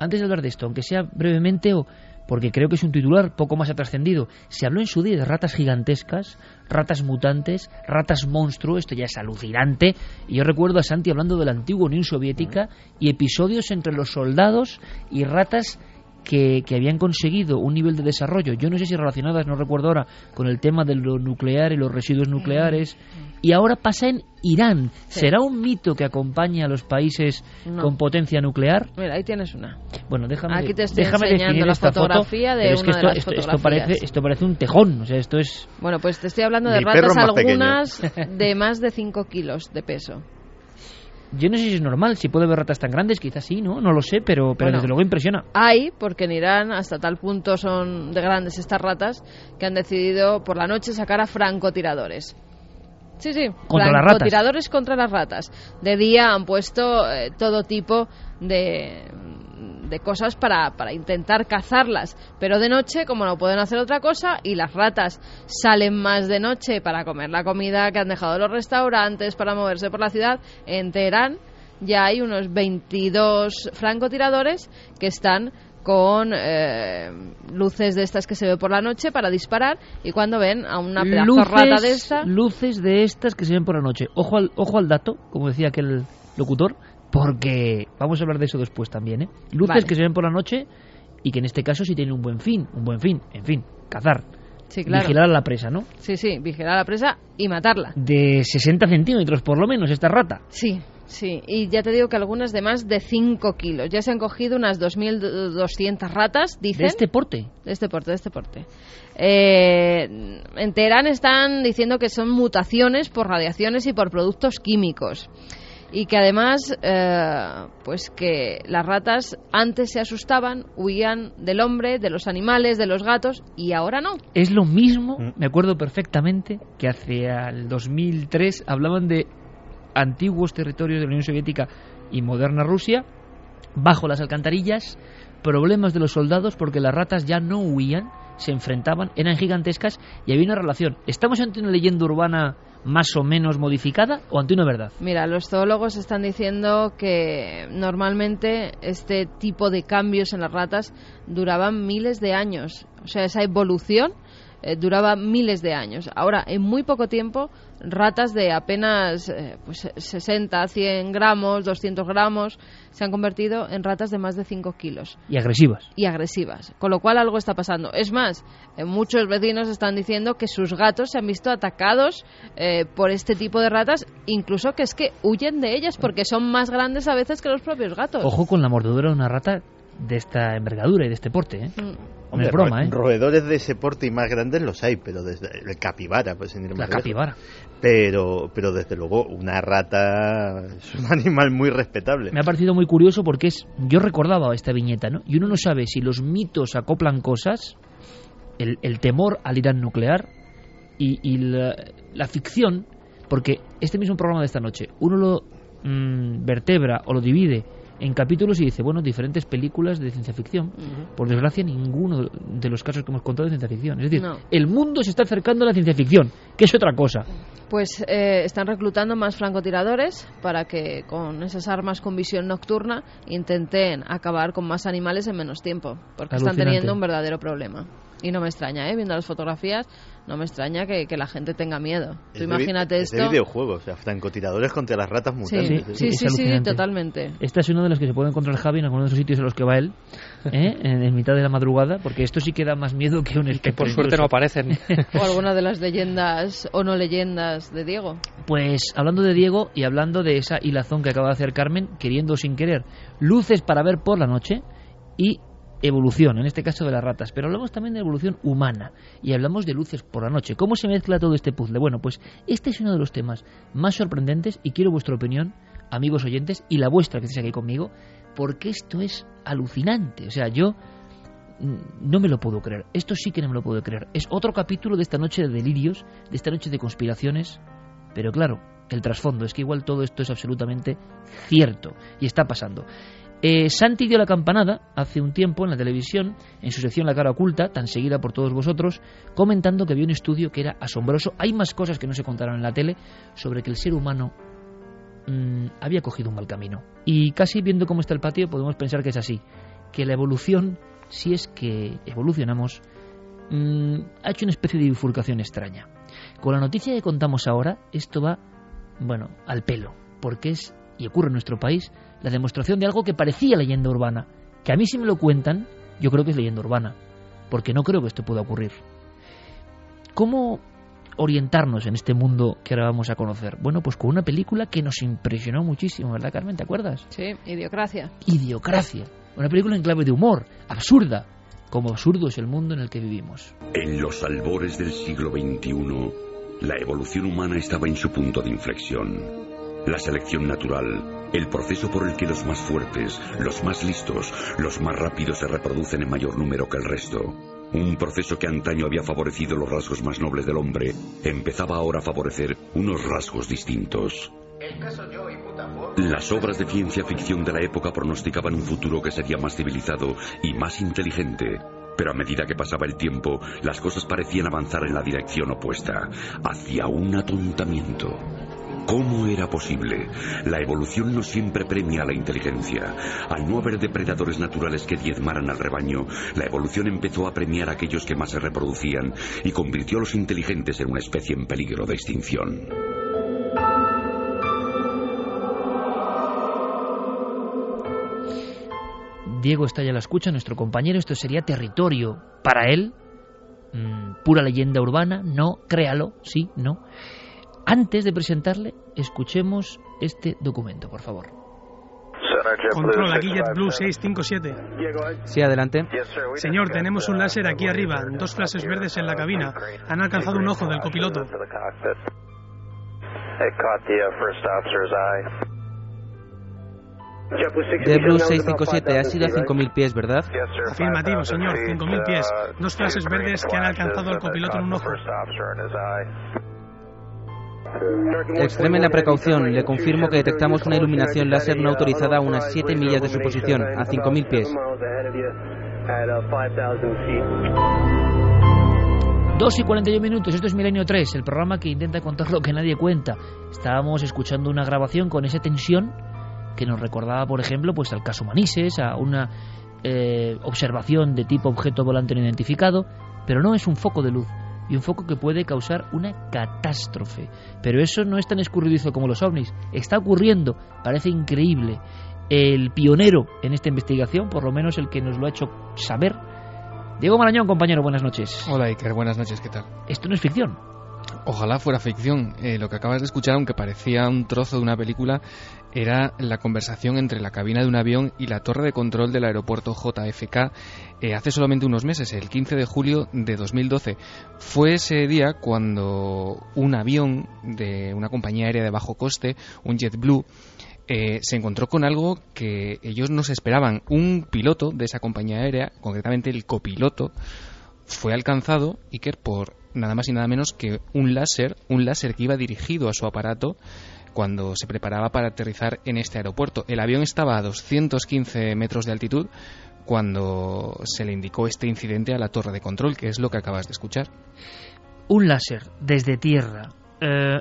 antes de hablar de esto, aunque sea brevemente o porque creo que es un titular poco más ha trascendido, se habló en su día de ratas gigantescas, ratas mutantes, ratas monstruo, esto ya es alucinante. Y yo recuerdo a Santi hablando de la antigua Unión Soviética y episodios entre los soldados y ratas que, que habían conseguido un nivel de desarrollo, yo no sé si relacionadas, no recuerdo ahora, con el tema de lo nuclear y los residuos nucleares, y ahora pasa en Irán. ¿Será un mito que acompaña a los países No. con potencia nuclear? Mira, ahí tienes una. Bueno, déjame, Aquí te estoy déjame enseñando la esta foto, fotografía de pero es que una de esto, las esto, esto fotografías. parece, esto parece un tejón, o sea, esto es... Bueno, pues te estoy hablando de ratas pequeño. algunas de más de 5 kilos de peso. Yo no sé si es normal, si puede haber ratas tan grandes, quizás sí, ¿no? No lo sé, pero, pero Bueno. desde luego impresiona. Hay, porque en Irán hasta tal punto son de grandes estas ratas que han decidido por la noche sacar a francotiradores. Sí, sí, Contra las ratas. francotiradores contra las ratas. De día han puesto eh, todo tipo de, de cosas para, para intentar cazarlas, pero de noche, como no pueden hacer otra cosa, y las ratas salen más de noche para comer la comida que han dejado los restaurantes, para moverse por la ciudad, en Teherán ya hay unos 22 francotiradores que están con eh, luces de estas que se ve por la noche para disparar y cuando ven a una pedazo luces, rata de esta luces de estas que se ven por la noche. Ojo al, ojo al dato, como decía aquel locutor, porque vamos a hablar de eso después también, ¿eh? Luces Vale. que se ven por la noche y que en este caso sí tienen un buen fin, un buen fin, en fin, cazar. Sí, claro. Vigilar a la presa, ¿no? Sí, sí, vigilar a la presa y matarla. De 60 centímetros por lo menos esta rata. Sí, sí. Y ya te digo que algunas de más de 5 kilos. Ya se han cogido unas 2.200 ratas, dicen. De este porte. De este porte, de este porte. Eh, en Teherán están diciendo que son mutaciones por radiaciones y por productos químicos. Y que además, eh, pues que las ratas antes se asustaban, huían del hombre, de los animales, de los gatos, y ahora no. Es lo mismo, me acuerdo perfectamente, que hacia el 2003 hablaban de antiguos territorios de la Unión Soviética y moderna Rusia, bajo las alcantarillas, problemas de los soldados porque las ratas ya no huían, se enfrentaban, eran gigantescas y había una relación. ¿Estamos ante una leyenda urbana más o menos modificada o ante una verdad? Mira, los zoólogos están diciendo que normalmente este tipo de cambios en las ratas duraban miles de años. O sea, esa evolución eh, duraba miles de años. Ahora, en muy poco tiempo, ratas de apenas eh, pues, 60, 100 gramos, 200 gramos, se han convertido en ratas de más de 5 kilos Y agresivas. y agresivas, con lo cual algo está pasando. Es más, eh, muchos vecinos están diciendo que sus gatos se han visto atacados eh, por este tipo de ratas, incluso que es que huyen de ellas porque son más grandes a veces que los propios gatos. Ojo con la mordedura de una rata de esta envergadura y de este porte, ¿eh? Mm. No es broma, ¿eh? Roedores de ese porte y más grandes los hay, pero desde el capibara, pues sin ir La capibara. Pero, pero desde luego, una rata es un [laughs] animal muy respetable. Me ha parecido muy curioso porque es. Yo recordaba esta viñeta, ¿no? Y uno no sabe si los mitos acoplan cosas, el, el temor al Irán nuclear y, y la, ficción, porque este mismo programa de esta noche, uno lo mm, vertebra o lo divide en capítulos y dice, bueno, diferentes películas de ciencia ficción. Por desgracia, ninguno de los casos que hemos contado es ciencia ficción. Es decir, No. el mundo se está acercando a la ciencia ficción, que es otra cosa. Pues eh, están reclutando más francotiradores para que con esas armas con visión nocturna intenten acabar con más animales en menos tiempo, porque están teniendo un verdadero problema. Y no me extraña, ¿eh? viendo las fotografías, no me extraña que, que la gente tenga miedo. Tú Es de imagínate vi- esto. Es de videojuego, o sea, francotiradores contra las ratas mutantes. sí, sí, sí, alucinante. totalmente. Esta es una de las que se puede encontrar Javi en algunos de esos sitios en los que va él, ¿eh? [laughs] en, en mitad de la madrugada, porque esto sí que da más miedo que un espectro. por suerte no aparecen. O alguna de las leyendas o no leyendas de Diego. Pues hablando de Diego y hablando de esa hilazón que acaba de hacer Carmen, queriendo o sin querer, luces para ver por la noche y evolución, en este caso de las ratas, pero hablamos también de evolución humana y hablamos de luces por la noche. ¿Cómo se mezcla todo este puzzle? Bueno, pues este es uno de los temas más sorprendentes y quiero vuestra opinión, amigos oyentes, y la vuestra que estáis aquí conmigo, porque esto es alucinante. O sea, yo mm, no me lo puedo creer. Esto sí que no me lo puedo creer. Es otro capítulo de esta noche de delirios, de esta noche de conspiraciones, pero claro, el trasfondo es que igual todo esto es absolutamente cierto y está pasando. Eh, Santi dio la campanada hace un tiempo en la televisión, en su sección La cara oculta, tan seguida por todos vosotros, comentando que vio un estudio que era asombroso. Hay más cosas que no se contaron en la tele sobre que el ser humano mm, había cogido un mal camino. Y casi viendo cómo está el patio podemos pensar que es así, que la evolución, si es que evolucionamos, mm, ha hecho una especie de bifurcación extraña. Con la noticia que contamos ahora, esto va, bueno, al pelo, porque es, y ocurre en nuestro país, la demostración de algo que parecía leyenda urbana, que a mí si me lo cuentan, yo creo que es leyenda urbana, porque no creo que esto pueda ocurrir. ¿Cómo orientarnos en este mundo que ahora vamos a conocer? Bueno, pues con una película que nos impresionó muchísimo, ¿verdad, Carmen? ¿Te acuerdas? Sí, idiocracia. Idiocracia. Una película en clave de humor, absurda, como absurdo es el mundo en el que vivimos. En los albores del siglo XXI, la evolución humana estaba en su punto de inflexión. La selección natural, el proceso por el que los más fuertes, los más listos, los más rápidos se reproducen en mayor número que el resto. Un proceso que antaño había favorecido los rasgos más nobles del hombre, empezaba ahora a favorecer unos rasgos distintos. Las obras de ciencia ficción de la época pronosticaban un futuro que sería más civilizado y más inteligente. Pero a medida que pasaba el tiempo, las cosas parecían avanzar en la dirección opuesta, hacia un atontamiento. ¿Cómo era posible? La evolución no siempre premia a la inteligencia. Al no haber depredadores naturales que diezmaran al rebaño, la evolución empezó a premiar a aquellos que más se reproducían y convirtió a los inteligentes en una especie en peligro de extinción. Diego está ya la escucha, nuestro compañero. Esto sería territorio para él. Mm, pura leyenda urbana. No, créalo. Sí, no. Antes de presentarle, escuchemos este documento, por favor. Control, aquí JetBlue 657. Sí, adelante. Señor, tenemos un láser aquí arriba, dos flashes verdes en la cabina. Han alcanzado un ojo del copiloto. JetBlue 657 ha sido a 5.000 pies, ¿verdad? Afirmativo, señor, 5.000 pies. Dos flashes verdes que han alcanzado al copiloto en un ojo. Extremen la precaución. Le confirmo que detectamos una iluminación láser no autorizada a unas 7 millas de su posición, a 5.000 pies. 2 y 41 minutos, esto es Milenio 3, el programa que intenta contar lo que nadie cuenta. Estábamos escuchando una grabación con esa tensión que nos recordaba, por ejemplo, pues al caso Manises, a una eh, observación de tipo objeto volante no identificado, pero no es un foco de luz y un foco que puede causar una catástrofe. Pero eso no es tan escurridizo como los ovnis, está ocurriendo, parece increíble. El pionero en esta investigación, por lo menos el que nos lo ha hecho saber, Diego Marañón, compañero, buenas noches. Hola Iker, buenas noches, ¿qué tal? Esto no es ficción. Ojalá fuera ficción. Eh, lo que acabas de escuchar, aunque parecía un trozo de una película, era la conversación entre la cabina de un avión y la torre de control del aeropuerto JFK eh, hace solamente unos meses, el 15 de julio de 2012. Fue ese día cuando un avión de una compañía aérea de bajo coste, un JetBlue, eh, se encontró con algo que ellos no se esperaban. Un piloto de esa compañía aérea, concretamente el copiloto, fue alcanzado, Iker, por nada más y nada menos que un láser, un láser que iba dirigido a su aparato cuando se preparaba para aterrizar en este aeropuerto. El avión estaba a 215 metros de altitud cuando se le indicó este incidente a la torre de control, que es lo que acabas de escuchar. Un láser desde tierra. Eh,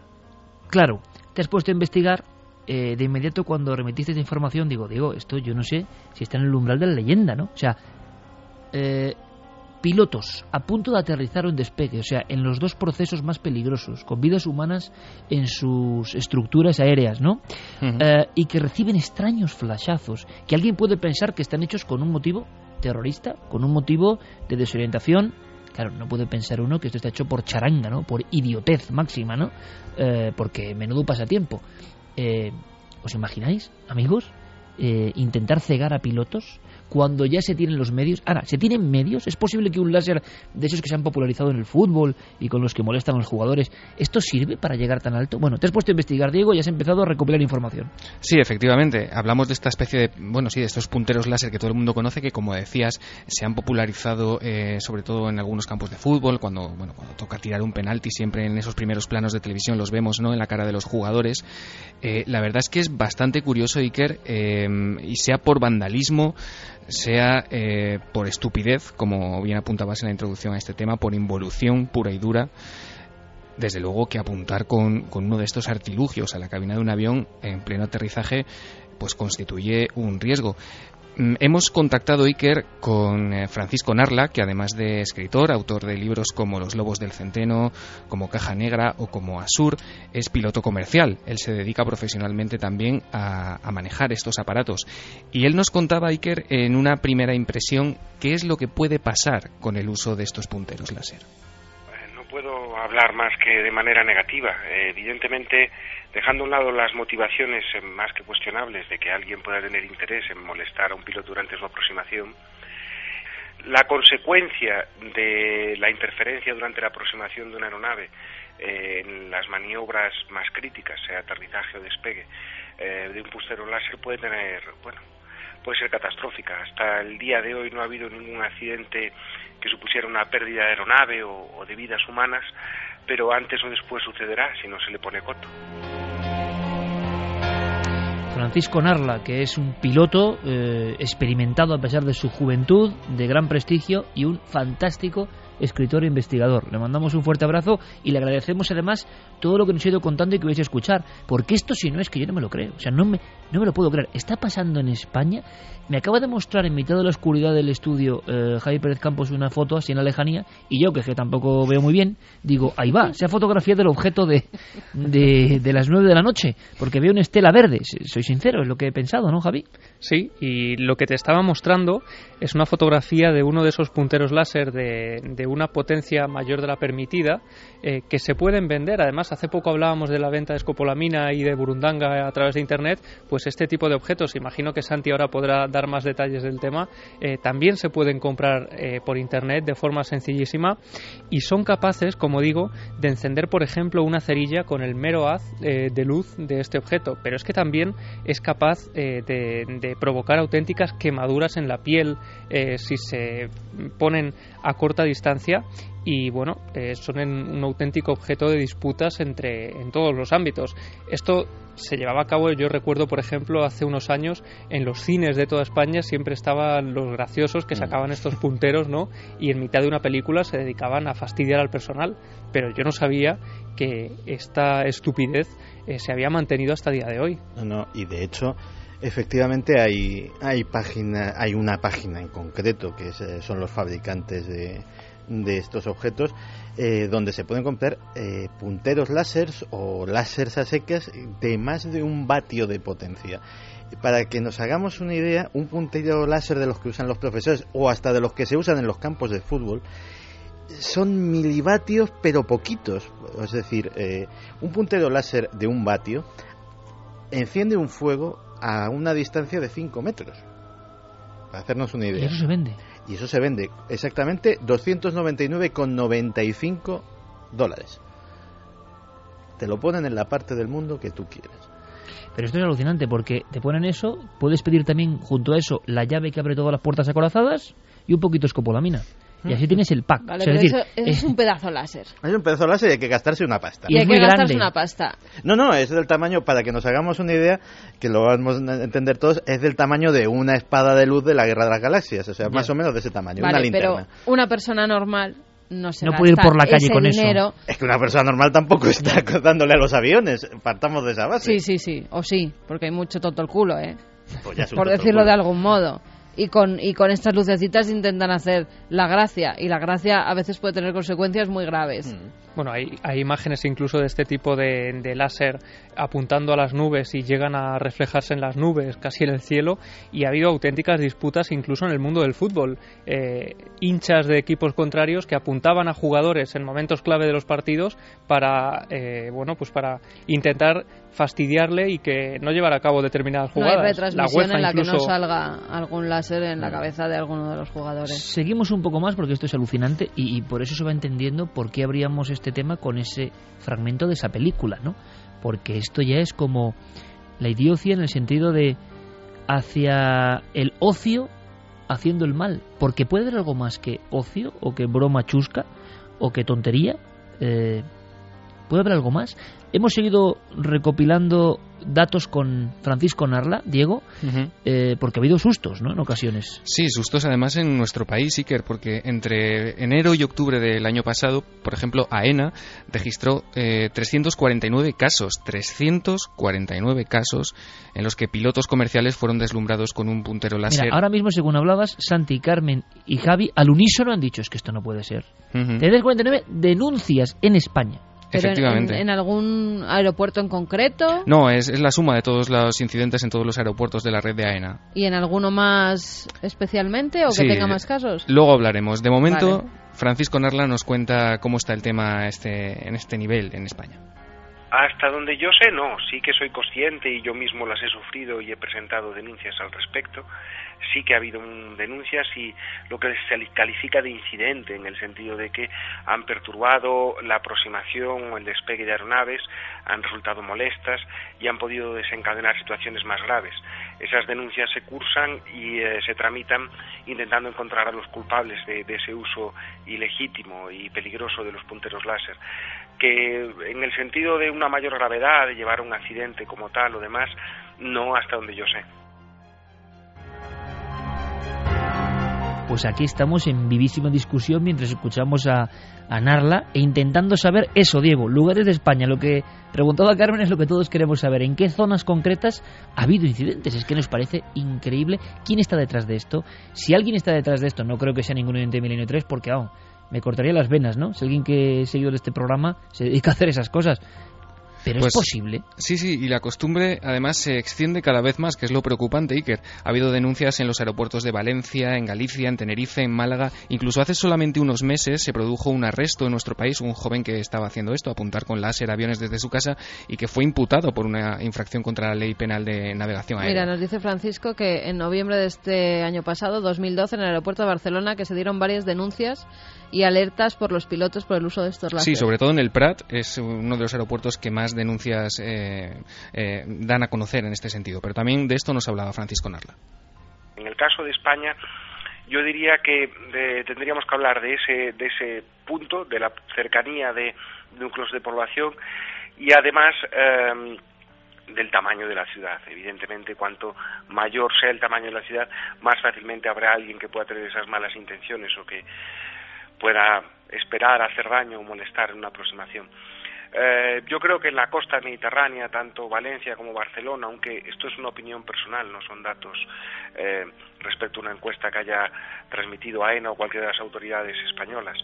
claro, te has puesto a investigar. eh, de inmediato cuando remitiste esta información, digo, digo, esto yo no sé si está en el umbral de la leyenda, ¿no? O sea, eh, pilotos a punto de aterrizar o en despegue, o sea, en los dos procesos más peligrosos, con vidas humanas en sus estructuras aéreas, ¿no? Eh, y que reciben extraños flashazos, que alguien puede pensar que están hechos con un motivo terrorista, con un motivo de desorientación. Claro, no puede pensar uno que esto está hecho por charanga, ¿no? Por idiotez máxima, ¿no? Eh, porque menudo pasatiempo. Eh, ¿Os imagináis, amigos? Eh, intentar cegar a pilotos cuando ya se tienen los medios. Ahora, ¿se tienen medios? ¿Es posible que un láser de esos que se han popularizado en el fútbol y con los que molestan a los jugadores, esto sirve para llegar tan alto? Bueno, te has puesto a investigar, Diego, y has empezado a recopilar información. Sí, efectivamente. Hablamos de esta especie de, bueno, sí, de estos punteros láser que todo el mundo conoce, que como decías, se han popularizado eh, sobre todo en algunos campos de fútbol, cuando, bueno, cuando toca tirar un penalti, siempre en esos primeros planos de televisión los vemos, ¿no? En la cara de los jugadores. Eh, la verdad es que es bastante curioso, Iker, eh, y sea por vandalismo, sea eh, por estupidez, como bien apuntabas en la introducción a este tema, por involución pura y dura, desde luego que apuntar con, con, uno de estos artilugios a la cabina de un avión en pleno aterrizaje pues constituye un riesgo. Mm, hemos contactado Iker con eh, Francisco Narla, que además de escritor, autor de libros como Los Lobos del Centeno, como Caja Negra o como Asur, es piloto comercial. Él se dedica profesionalmente también a, a manejar estos aparatos. Y él nos contaba, Iker, en una primera impresión, qué es lo que puede pasar con el uso de estos punteros láser puedo hablar más que de manera negativa. Eh, evidentemente, dejando a un lado las motivaciones eh, más que cuestionables de que alguien pueda tener interés en molestar a un piloto durante su aproximación, la consecuencia de la interferencia durante la aproximación de una aeronave eh, en las maniobras más críticas, sea aterrizaje o despegue, de un pustero láser puede tener, bueno, puede ser catastrófica. Hasta el día de hoy no ha habido ningún accidente que supusiera una pérdida de aeronave o, de vidas humanas, pero antes o después sucederá si no se le pone coto. Francisco Narla, que es un piloto eh, experimentado a pesar de su juventud, de gran prestigio y un fantástico escritor e investigador. Le mandamos un fuerte abrazo y le agradecemos además todo lo que nos ha ido contando y que vais a escuchar, porque esto si no es que yo no me lo creo, o sea, no me, no me lo puedo creer. Está pasando en España, me acaba de mostrar en mitad de la oscuridad del estudio eh, Javier Pérez Campos una foto así en la lejanía, y yo, que, tampoco veo muy bien, digo, ahí va, se ha fotografiado el objeto de, de, las nueve de la noche, porque veo una estela verde, soy sincero, es lo que he pensado, ¿no, Javi? Sí, y lo que te estaba mostrando es una fotografía de uno de esos punteros láser de, de una potencia mayor de la permitida eh, que se pueden vender. Además, hace poco hablábamos de la venta de escopolamina y de burundanga a través de Internet, pues este tipo de objetos, imagino que Santi ahora podrá dar más detalles del tema, eh, también se pueden comprar eh, por Internet de forma sencillísima y son capaces, como digo, de encender, por ejemplo, una cerilla con el mero haz de luz de este objeto, pero es que también es capaz de, provocar auténticas quemaduras en la piel si se ponen a corta distancia y bueno, eh, son un auténtico objeto de disputas entre en todos los ámbitos. Esto se llevaba a cabo, yo recuerdo, por ejemplo, hace unos años en los cines de toda España siempre estaban los graciosos que sacaban estos punteros, ¿no? Y en mitad de una película se dedicaban a fastidiar al personal, pero yo no sabía que esta estupidez eh, se había mantenido hasta el día de hoy. No, no, y de hecho Efectivamente hay, hay, página, hay una página en concreto que es, son los fabricantes de, de estos objetos eh, donde se pueden comprar eh, punteros láseres o láseres a secas de más de un vatio de potencia. Para que nos hagamos una idea, un puntero láser de los que usan los profesores o hasta de los que se usan en los campos de fútbol son milivatios pero poquitos. Es decir, eh, un puntero láser de un vatio enciende un fuego a una distancia de 5 metros. Para hacernos una idea. Eso se vende. Y eso se vende exactamente 299,95 dólares. Te lo ponen en la parte del mundo que tú quieres. Pero esto es alucinante porque te ponen eso, puedes pedir también junto a eso la llave que abre todas las puertas acorazadas y un poquito escopolamina. Y así tienes el pack. Vale, O sea, pero es decir, eso, eso es un pedazo láser. Es un pedazo láser y hay que gastarse una pasta. Y hay que gastarse una pasta. No, no, es del tamaño, para que nos hagamos una idea, que lo vamos a entender todos, es del tamaño de una espada de luz de la Guerra de las Galaxias, o sea, más o menos de ese tamaño, una linterna. pero una persona normal no se No puede ir por la calle con eso. dinero. Es que una persona normal tampoco está [laughs] dándole a los aviones, partamos de esa base. Sí, sí, sí, o sí, porque hay mucho tonto el culo, ¿eh? Pues ya es un por decirlo culo. de algún modo. Y con, y con estas lucecitas intentan hacer la gracia. Y la gracia a veces puede tener consecuencias muy graves. Mm. Bueno, hay, hay, imágenes incluso de este tipo de, de, láser apuntando a las nubes y llegan a reflejarse en las nubes, casi en el cielo, y ha habido auténticas disputas incluso en el mundo del fútbol. Eh, hinchas de equipos contrarios que apuntaban a jugadores en momentos clave de los partidos para, eh, bueno, pues para intentar fastidiarle y que no llevara a cabo determinadas jugadas. No hay retransmisión la en la que no salga algún láser en la cabeza de alguno de los jugadores. Seguimos un poco más porque esto es alucinante y, y por eso se va entendiendo por qué habríamos este tema con ese fragmento de esa película, ¿no? Porque esto ya es como la idiocia en el sentido de hacia el ocio haciendo el mal, porque puede haber algo más que ocio o que broma chusca o que tontería. Eh, ¿Puede haber algo más? Hemos seguido recopilando datos con Francisco Narla, Diego, eh, porque ha habido sustos, ¿no? En ocasiones. Sí, sustos además en nuestro país, Iker, porque entre enero y octubre del año pasado, por ejemplo, AENA registró 349 eh, casos, 349 casos en los que pilotos comerciales fueron deslumbrados con un puntero láser. Mira, ahora mismo, según hablabas, Santi, Carmen y Javi al unísono han dicho es que esto no puede ser. 349 denuncias en España. Efectivamente. En, algún aeropuerto en concreto? No, es, es, la suma de todos los incidentes en todos los aeropuertos de la red de AENA. ¿Y en alguno más especialmente o que tenga más casos? Luego hablaremos. De momento, Francisco Narla nos cuenta cómo está el tema este, en este nivel en España. Hasta donde yo sé, no. Sí que soy consciente y yo mismo las he sufrido y he presentado denuncias al respecto sí que ha habido denuncias y lo que se califica de incidente en el sentido de que han perturbado la aproximación o el despegue de aeronaves, han resultado molestas y han podido desencadenar situaciones más graves. Esas denuncias se cursan y eh, se tramitan intentando encontrar a los culpables de, de ese uso ilegítimo y peligroso de los punteros láser que en el sentido de una mayor gravedad, de llevar un accidente como tal o demás, no hasta donde yo sé. Pues aquí estamos en vivísima discusión mientras escuchamos a, Narla e intentando saber eso, Diego, lugares de España. Lo que preguntaba Carmen es lo que todos queremos saber. ¿En qué zonas concretas ha habido incidentes? Es que nos parece increíble. ¿Quién está detrás de esto? Si alguien está detrás de esto, no creo que sea ningún de Milenio 3 porque, aún me cortaría las venas, ¿no? Si alguien que he seguido de este programa se dedica a hacer esas cosas. Pero es pues, posible. Sí, sí, y la costumbre además se extiende cada vez más, que es lo preocupante, Iker. Ha habido denuncias en los aeropuertos de Valencia, en Galicia, en Tenerife, en Málaga. Incluso hace solamente unos meses se produjo un arresto en nuestro país, un joven que estaba haciendo esto, apuntar con láser aviones desde su casa y que fue imputado por una infracción contra la ley penal de navegación aérea. Mira, nos dice Francisco que en noviembre de este año pasado, 2012, en el aeropuerto de Barcelona, que se dieron varias denuncias y alertas por los pilotos por el uso de estos láseres. Sí, sobre todo en el Prat, es uno de los aeropuertos que más denuncias eh, eh, dan a conocer en este sentido. Pero también de esto nos hablaba Francisco Narla. En el caso de España, yo diría que tendríamos que hablar de ese, de ese punto, de la cercanía de núcleos de población y además em, del tamaño de la ciudad. Evidentemente, cuanto mayor sea el tamaño de la ciudad, más fácilmente habrá alguien que pueda tener esas malas intenciones o que pueda esperar hacer daño o molestar en una aproximación. Eh, yo creo que en la costa mediterránea, tanto Valencia como Barcelona, aunque esto es una opinión personal, no son datos eh, respecto a una encuesta que haya transmitido AENA o cualquiera de las autoridades españolas,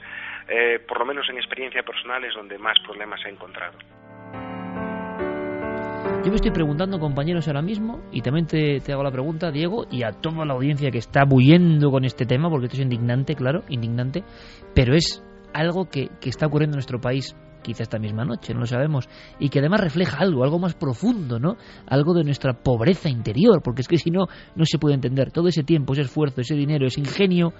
eh, por lo menos en experiencia personal es donde más problemas he encontrado. Yo me estoy preguntando, compañeros, ahora mismo, y también te, hago la pregunta, Diego, y a toda la audiencia que está bullendo con este tema, porque esto es indignante, claro, indignante, pero es algo que está ocurriendo en nuestro país quizá esta misma noche, no lo sabemos, y que además refleja algo, algo más profundo, ¿no? Algo de nuestra pobreza interior, porque es que si no, no se puede entender todo ese tiempo, ese esfuerzo, ese dinero, ese ingenio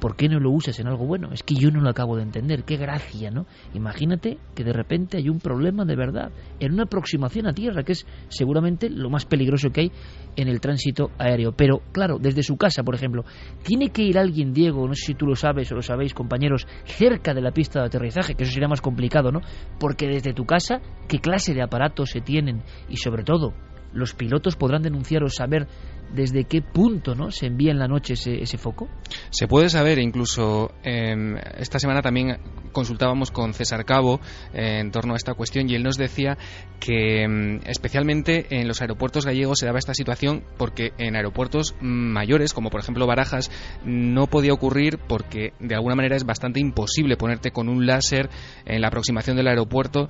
¿por qué no lo usas en algo bueno? Es que yo no lo acabo de entender, qué gracia, ¿no? Imagínate que de repente hay un problema de verdad en una aproximación a tierra, que es seguramente lo más peligroso que hay en el tránsito aéreo. Pero claro, desde su casa, por ejemplo, tiene que ir alguien, Diego, no sé si tú lo sabes o lo sabéis, compañeros, cerca de la pista de aterrizaje, que eso sería más complicado, ¿no? Porque desde tu casa, ¿qué clase de aparatos se tienen? Y sobre todo, los pilotos podrán denunciar o saber desde qué punto ¿no? se envía en la noche ese, ese foco? Se puede saber, incluso em, esta semana también consultábamos con César Cabo eh, en torno a esta cuestión y él nos decía que em, especialmente en los aeropuertos gallegos se daba esta situación porque en aeropuertos mayores, como por ejemplo Barajas, no podía ocurrir porque de alguna manera es bastante imposible ponerte con un láser en la aproximación del aeropuerto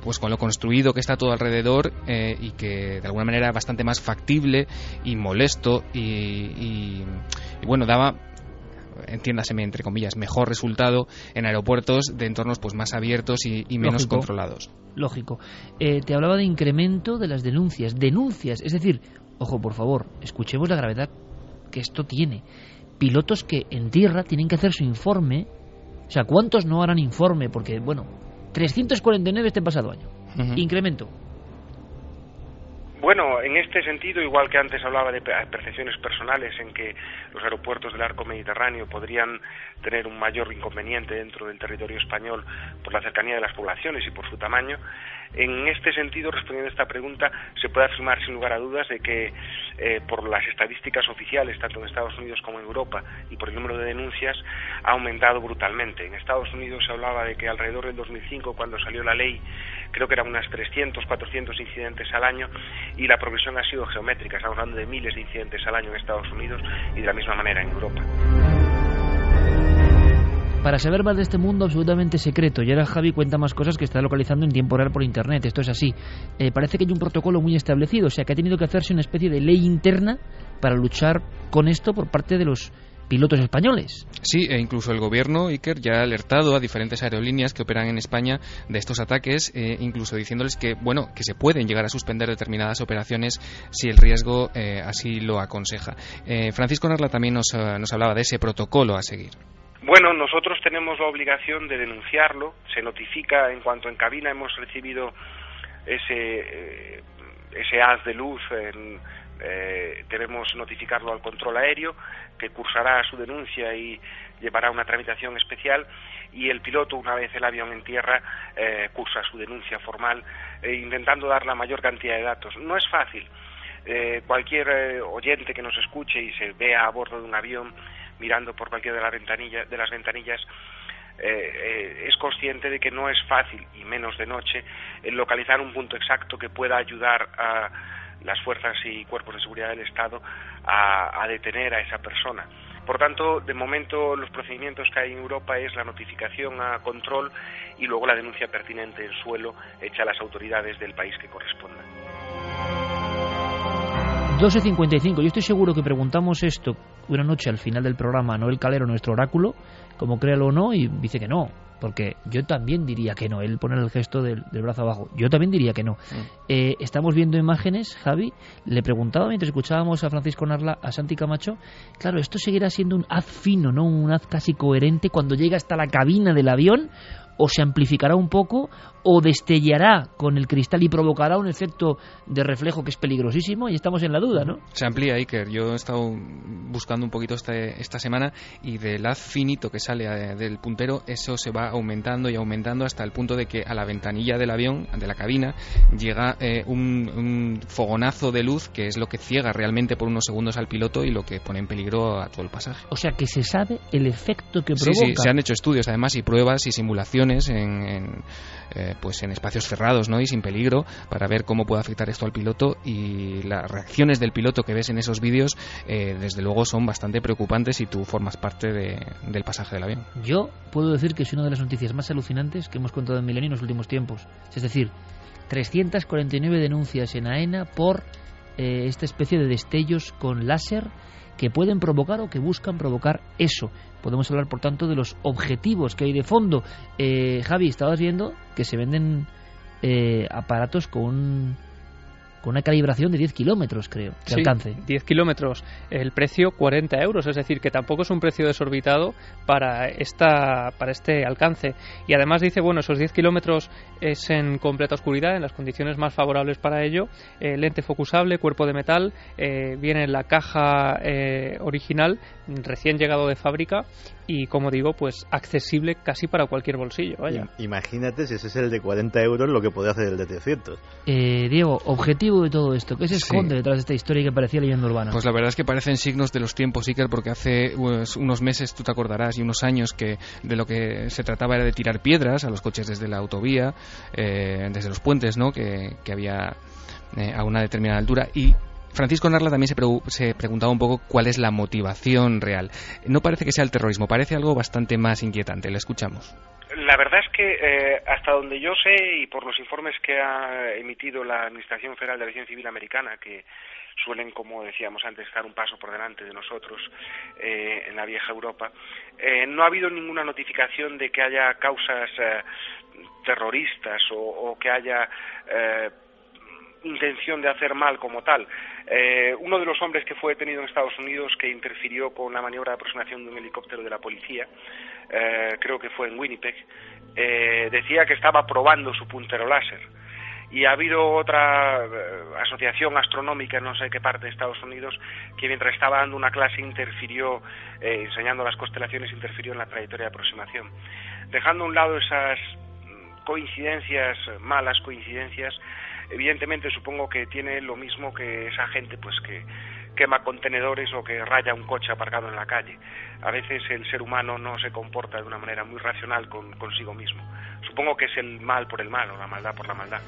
pues con lo construido que está todo alrededor eh, y que de alguna manera es bastante más factible y molesto y, y, y bueno daba entiéndaseme entre comillas, mejor resultado en aeropuertos de entornos pues más abiertos y, y menos Lógico. controlados. Lógico. Eh, te hablaba de incremento de las denuncias. Denuncias, es decir, ojo, por favor, escuchemos la gravedad que esto tiene. Pilotos que en tierra tienen que hacer su informe. O sea, ¿cuántos no harán informe? Porque, bueno, 349 este pasado año. Incremento. Bueno, en este sentido, igual que antes hablaba de pe- percepciones personales en que los aeropuertos del arco mediterráneo podrían tener un mayor inconveniente dentro del territorio español por la cercanía de las poblaciones y por su tamaño, en este sentido, respondiendo a esta pregunta, se puede afirmar sin lugar a dudas de que eh, por las estadísticas oficiales, tanto en Estados Unidos como en Europa, y por el número de denuncias, ha aumentado brutalmente. En Estados Unidos se hablaba de que alrededor del 2005, cuando salió la ley, creo que eran unas 300, 400 incidentes al año, y la progresión ha sido geométrica. Estamos hablando de miles de incidentes al año en Estados Unidos y de la misma manera en Europa. Para saber más de este mundo absolutamente secreto, y ahora Javi cuenta más cosas que está localizando en tiempo real por internet. Esto es así. Eh, parece que hay un protocolo muy establecido, o sea que ha tenido que hacerse una especie de ley interna para luchar con esto por parte de los pilotos españoles. Sí, e incluso el gobierno, Iker, ya ha alertado a diferentes aerolíneas que operan en España de estos ataques, eh, incluso diciéndoles que, bueno, que se pueden llegar a suspender determinadas operaciones si el riesgo eh, así lo aconseja. Eh, Francisco Narla también nos, nos hablaba de ese protocolo a seguir. Bueno, nosotros tenemos la obligación de denunciarlo. Se notifica en cuanto en cabina hemos recibido ese, eh, ese haz de luz. en- eh, debemos notificarlo al control aéreo, que cursará su denuncia y llevará una tramitación especial. Y el piloto, una vez el avión en tierra, eh, cursa su denuncia formal, eh, intentando dar la mayor cantidad de datos. No es fácil. Eh, cualquier eh, oyente que nos escuche y se vea a bordo de un avión mirando por cualquiera de, las ventanilla- de las ventanillas eh, eh, es consciente de que no es fácil, y menos de noche, localizar un punto exacto que pueda ayudar a las fuerzas y cuerpos de seguridad del Estado a, a detener a esa persona. Por tanto, de momento los procedimientos que hay en Europa es la notificación a control y luego la denuncia pertinente en suelo hecha a las autoridades del país que corresponda. 12.55. Yo estoy seguro que preguntamos esto una noche al final del programa Noel Calero, nuestro oráculo, como créalo o no, y dice que no. Porque yo también diría que no. Él pone el gesto del, del brazo abajo. Yo también diría que no. Eh, estamos viendo imágenes, Javi. Le preguntaba mientras escuchábamos a Francisco Narla, a Santi Camacho. Claro, esto seguirá siendo un haz fino, ¿no? Un haz casi coherente cuando llega hasta la cabina del avión. O se amplificará un poco, o destellará con el cristal y provocará un efecto de reflejo que es peligrosísimo. Y estamos en la duda, ¿no? Se amplía, Iker. Yo he estado buscando un poquito este, esta semana y del haz finito que sale eh, del puntero, eso se va aumentando y aumentando hasta el punto de que a la ventanilla del avión, de la cabina, llega eh, un, un fogonazo de luz que es lo que ciega realmente por unos segundos al piloto y lo que pone en peligro a todo el pasaje. O sea que se sabe el efecto que Sí, provoca. sí, se han hecho estudios además y pruebas y simulaciones en, en, eh, pues en espacios cerrados ¿no? y sin peligro para ver cómo puede afectar esto al piloto y las reacciones del piloto que ves en esos vídeos eh, desde luego son bastante preocupantes si tú formas parte de- del pasaje del avión. Yo puedo decir que es una de las noticias más alucinantes que hemos contado en Milenio en los últimos tiempos. Es decir, 349 denuncias en AENA por eh, esta especie de destellos con láser que pueden provocar o que buscan provocar eso. Podemos hablar, por tanto, de los objetivos que hay de fondo. Eh, Javi, estabas viendo que se venden eh, aparatos con, con una calibración de 10 kilómetros, creo, de Sí, alcance. 10 kilómetros, el precio 40 euros, es decir, que tampoco es un precio desorbitado para, esta, para este alcance. Y además dice, bueno, esos 10 kilómetros es en completa oscuridad, en las condiciones más favorables para ello, eh, lente focusable, cuerpo de metal, eh, viene en la caja eh, original, recién llegado de fábrica, y como digo, pues accesible casi para cualquier bolsillo. Vaya. Imagínate si ese es el de 40 euros lo que puede hacer el de 300. Eh, Diego, objetivo de todo esto, ¿qué se esconde detrás de esta historia que parecía leyenda urbana? Pues la verdad es que parecen signos de los tiempos, Iker, porque hace pues, unos meses, tú te acordarás, y unos años que de lo que se trataba era de tirar piedras a los coches desde la autovía, eh, desde los puentes, ¿no? Que, que había eh, a una determinada altura y Francisco Narla también se, se, preguntaba un poco cuál es la motivación real. No parece que sea el terrorismo, parece algo bastante más inquietante. Le escuchamos. La verdad es que eh, hasta donde yo sé y por los informes que ha emitido la Administración Federal de Aviación Civil Americana, que suelen, como decíamos antes, estar un paso por delante de nosotros eh, en la vieja Europa, eh, no ha habido ninguna notificación de que haya causas eh, terroristas o, o, que haya eh, intención de hacer mal como tal. Eh, uno de los hombres que fue detenido en Estados Unidos que interfirió con la maniobra de aproximación de un helicóptero de la policía, eh, creo que fue en Winnipeg, eh, decía que estaba probando su puntero láser. Y ha habido otra eh, asociación astronómica no sé qué parte de Estados Unidos que mientras estaba dando una clase interfirió, eh, enseñando las constelaciones, interfirió en la trayectoria de aproximación. Dejando a un lado esas coincidencias, malas coincidencias, evidentemente supongo que tiene lo mismo que esa gente pues que quema contenedores o que raya un coche aparcado en la calle. A veces el ser humano no se comporta de una manera muy racional con, consigo mismo. Supongo que es el mal por el mal o la maldad por la maldad.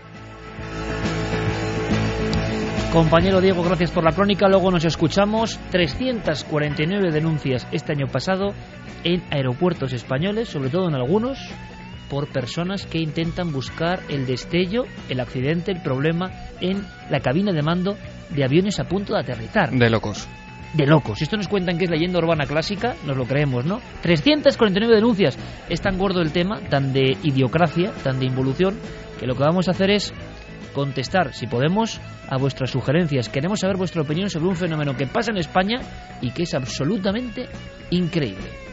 Compañero Diego, gracias por la crónica. Luego nos escuchamos. 349 denuncias este año pasado en aeropuertos españoles, sobre todo en algunos, por personas que intentan buscar el destello, el accidente, el problema en la cabina de mando de aviones a punto de aterrizar. De locos. De locos. Si esto nos cuentan que es leyenda urbana clásica, nos lo creemos, ¿no? 349 denuncias. Es tan gordo el tema, tan de idiocracia, tan de involución, que lo que vamos a hacer es contestar, si podemos, a vuestras sugerencias. Queremos saber vuestra opinión sobre un fenómeno que pasa en España y que es absolutamente increíble.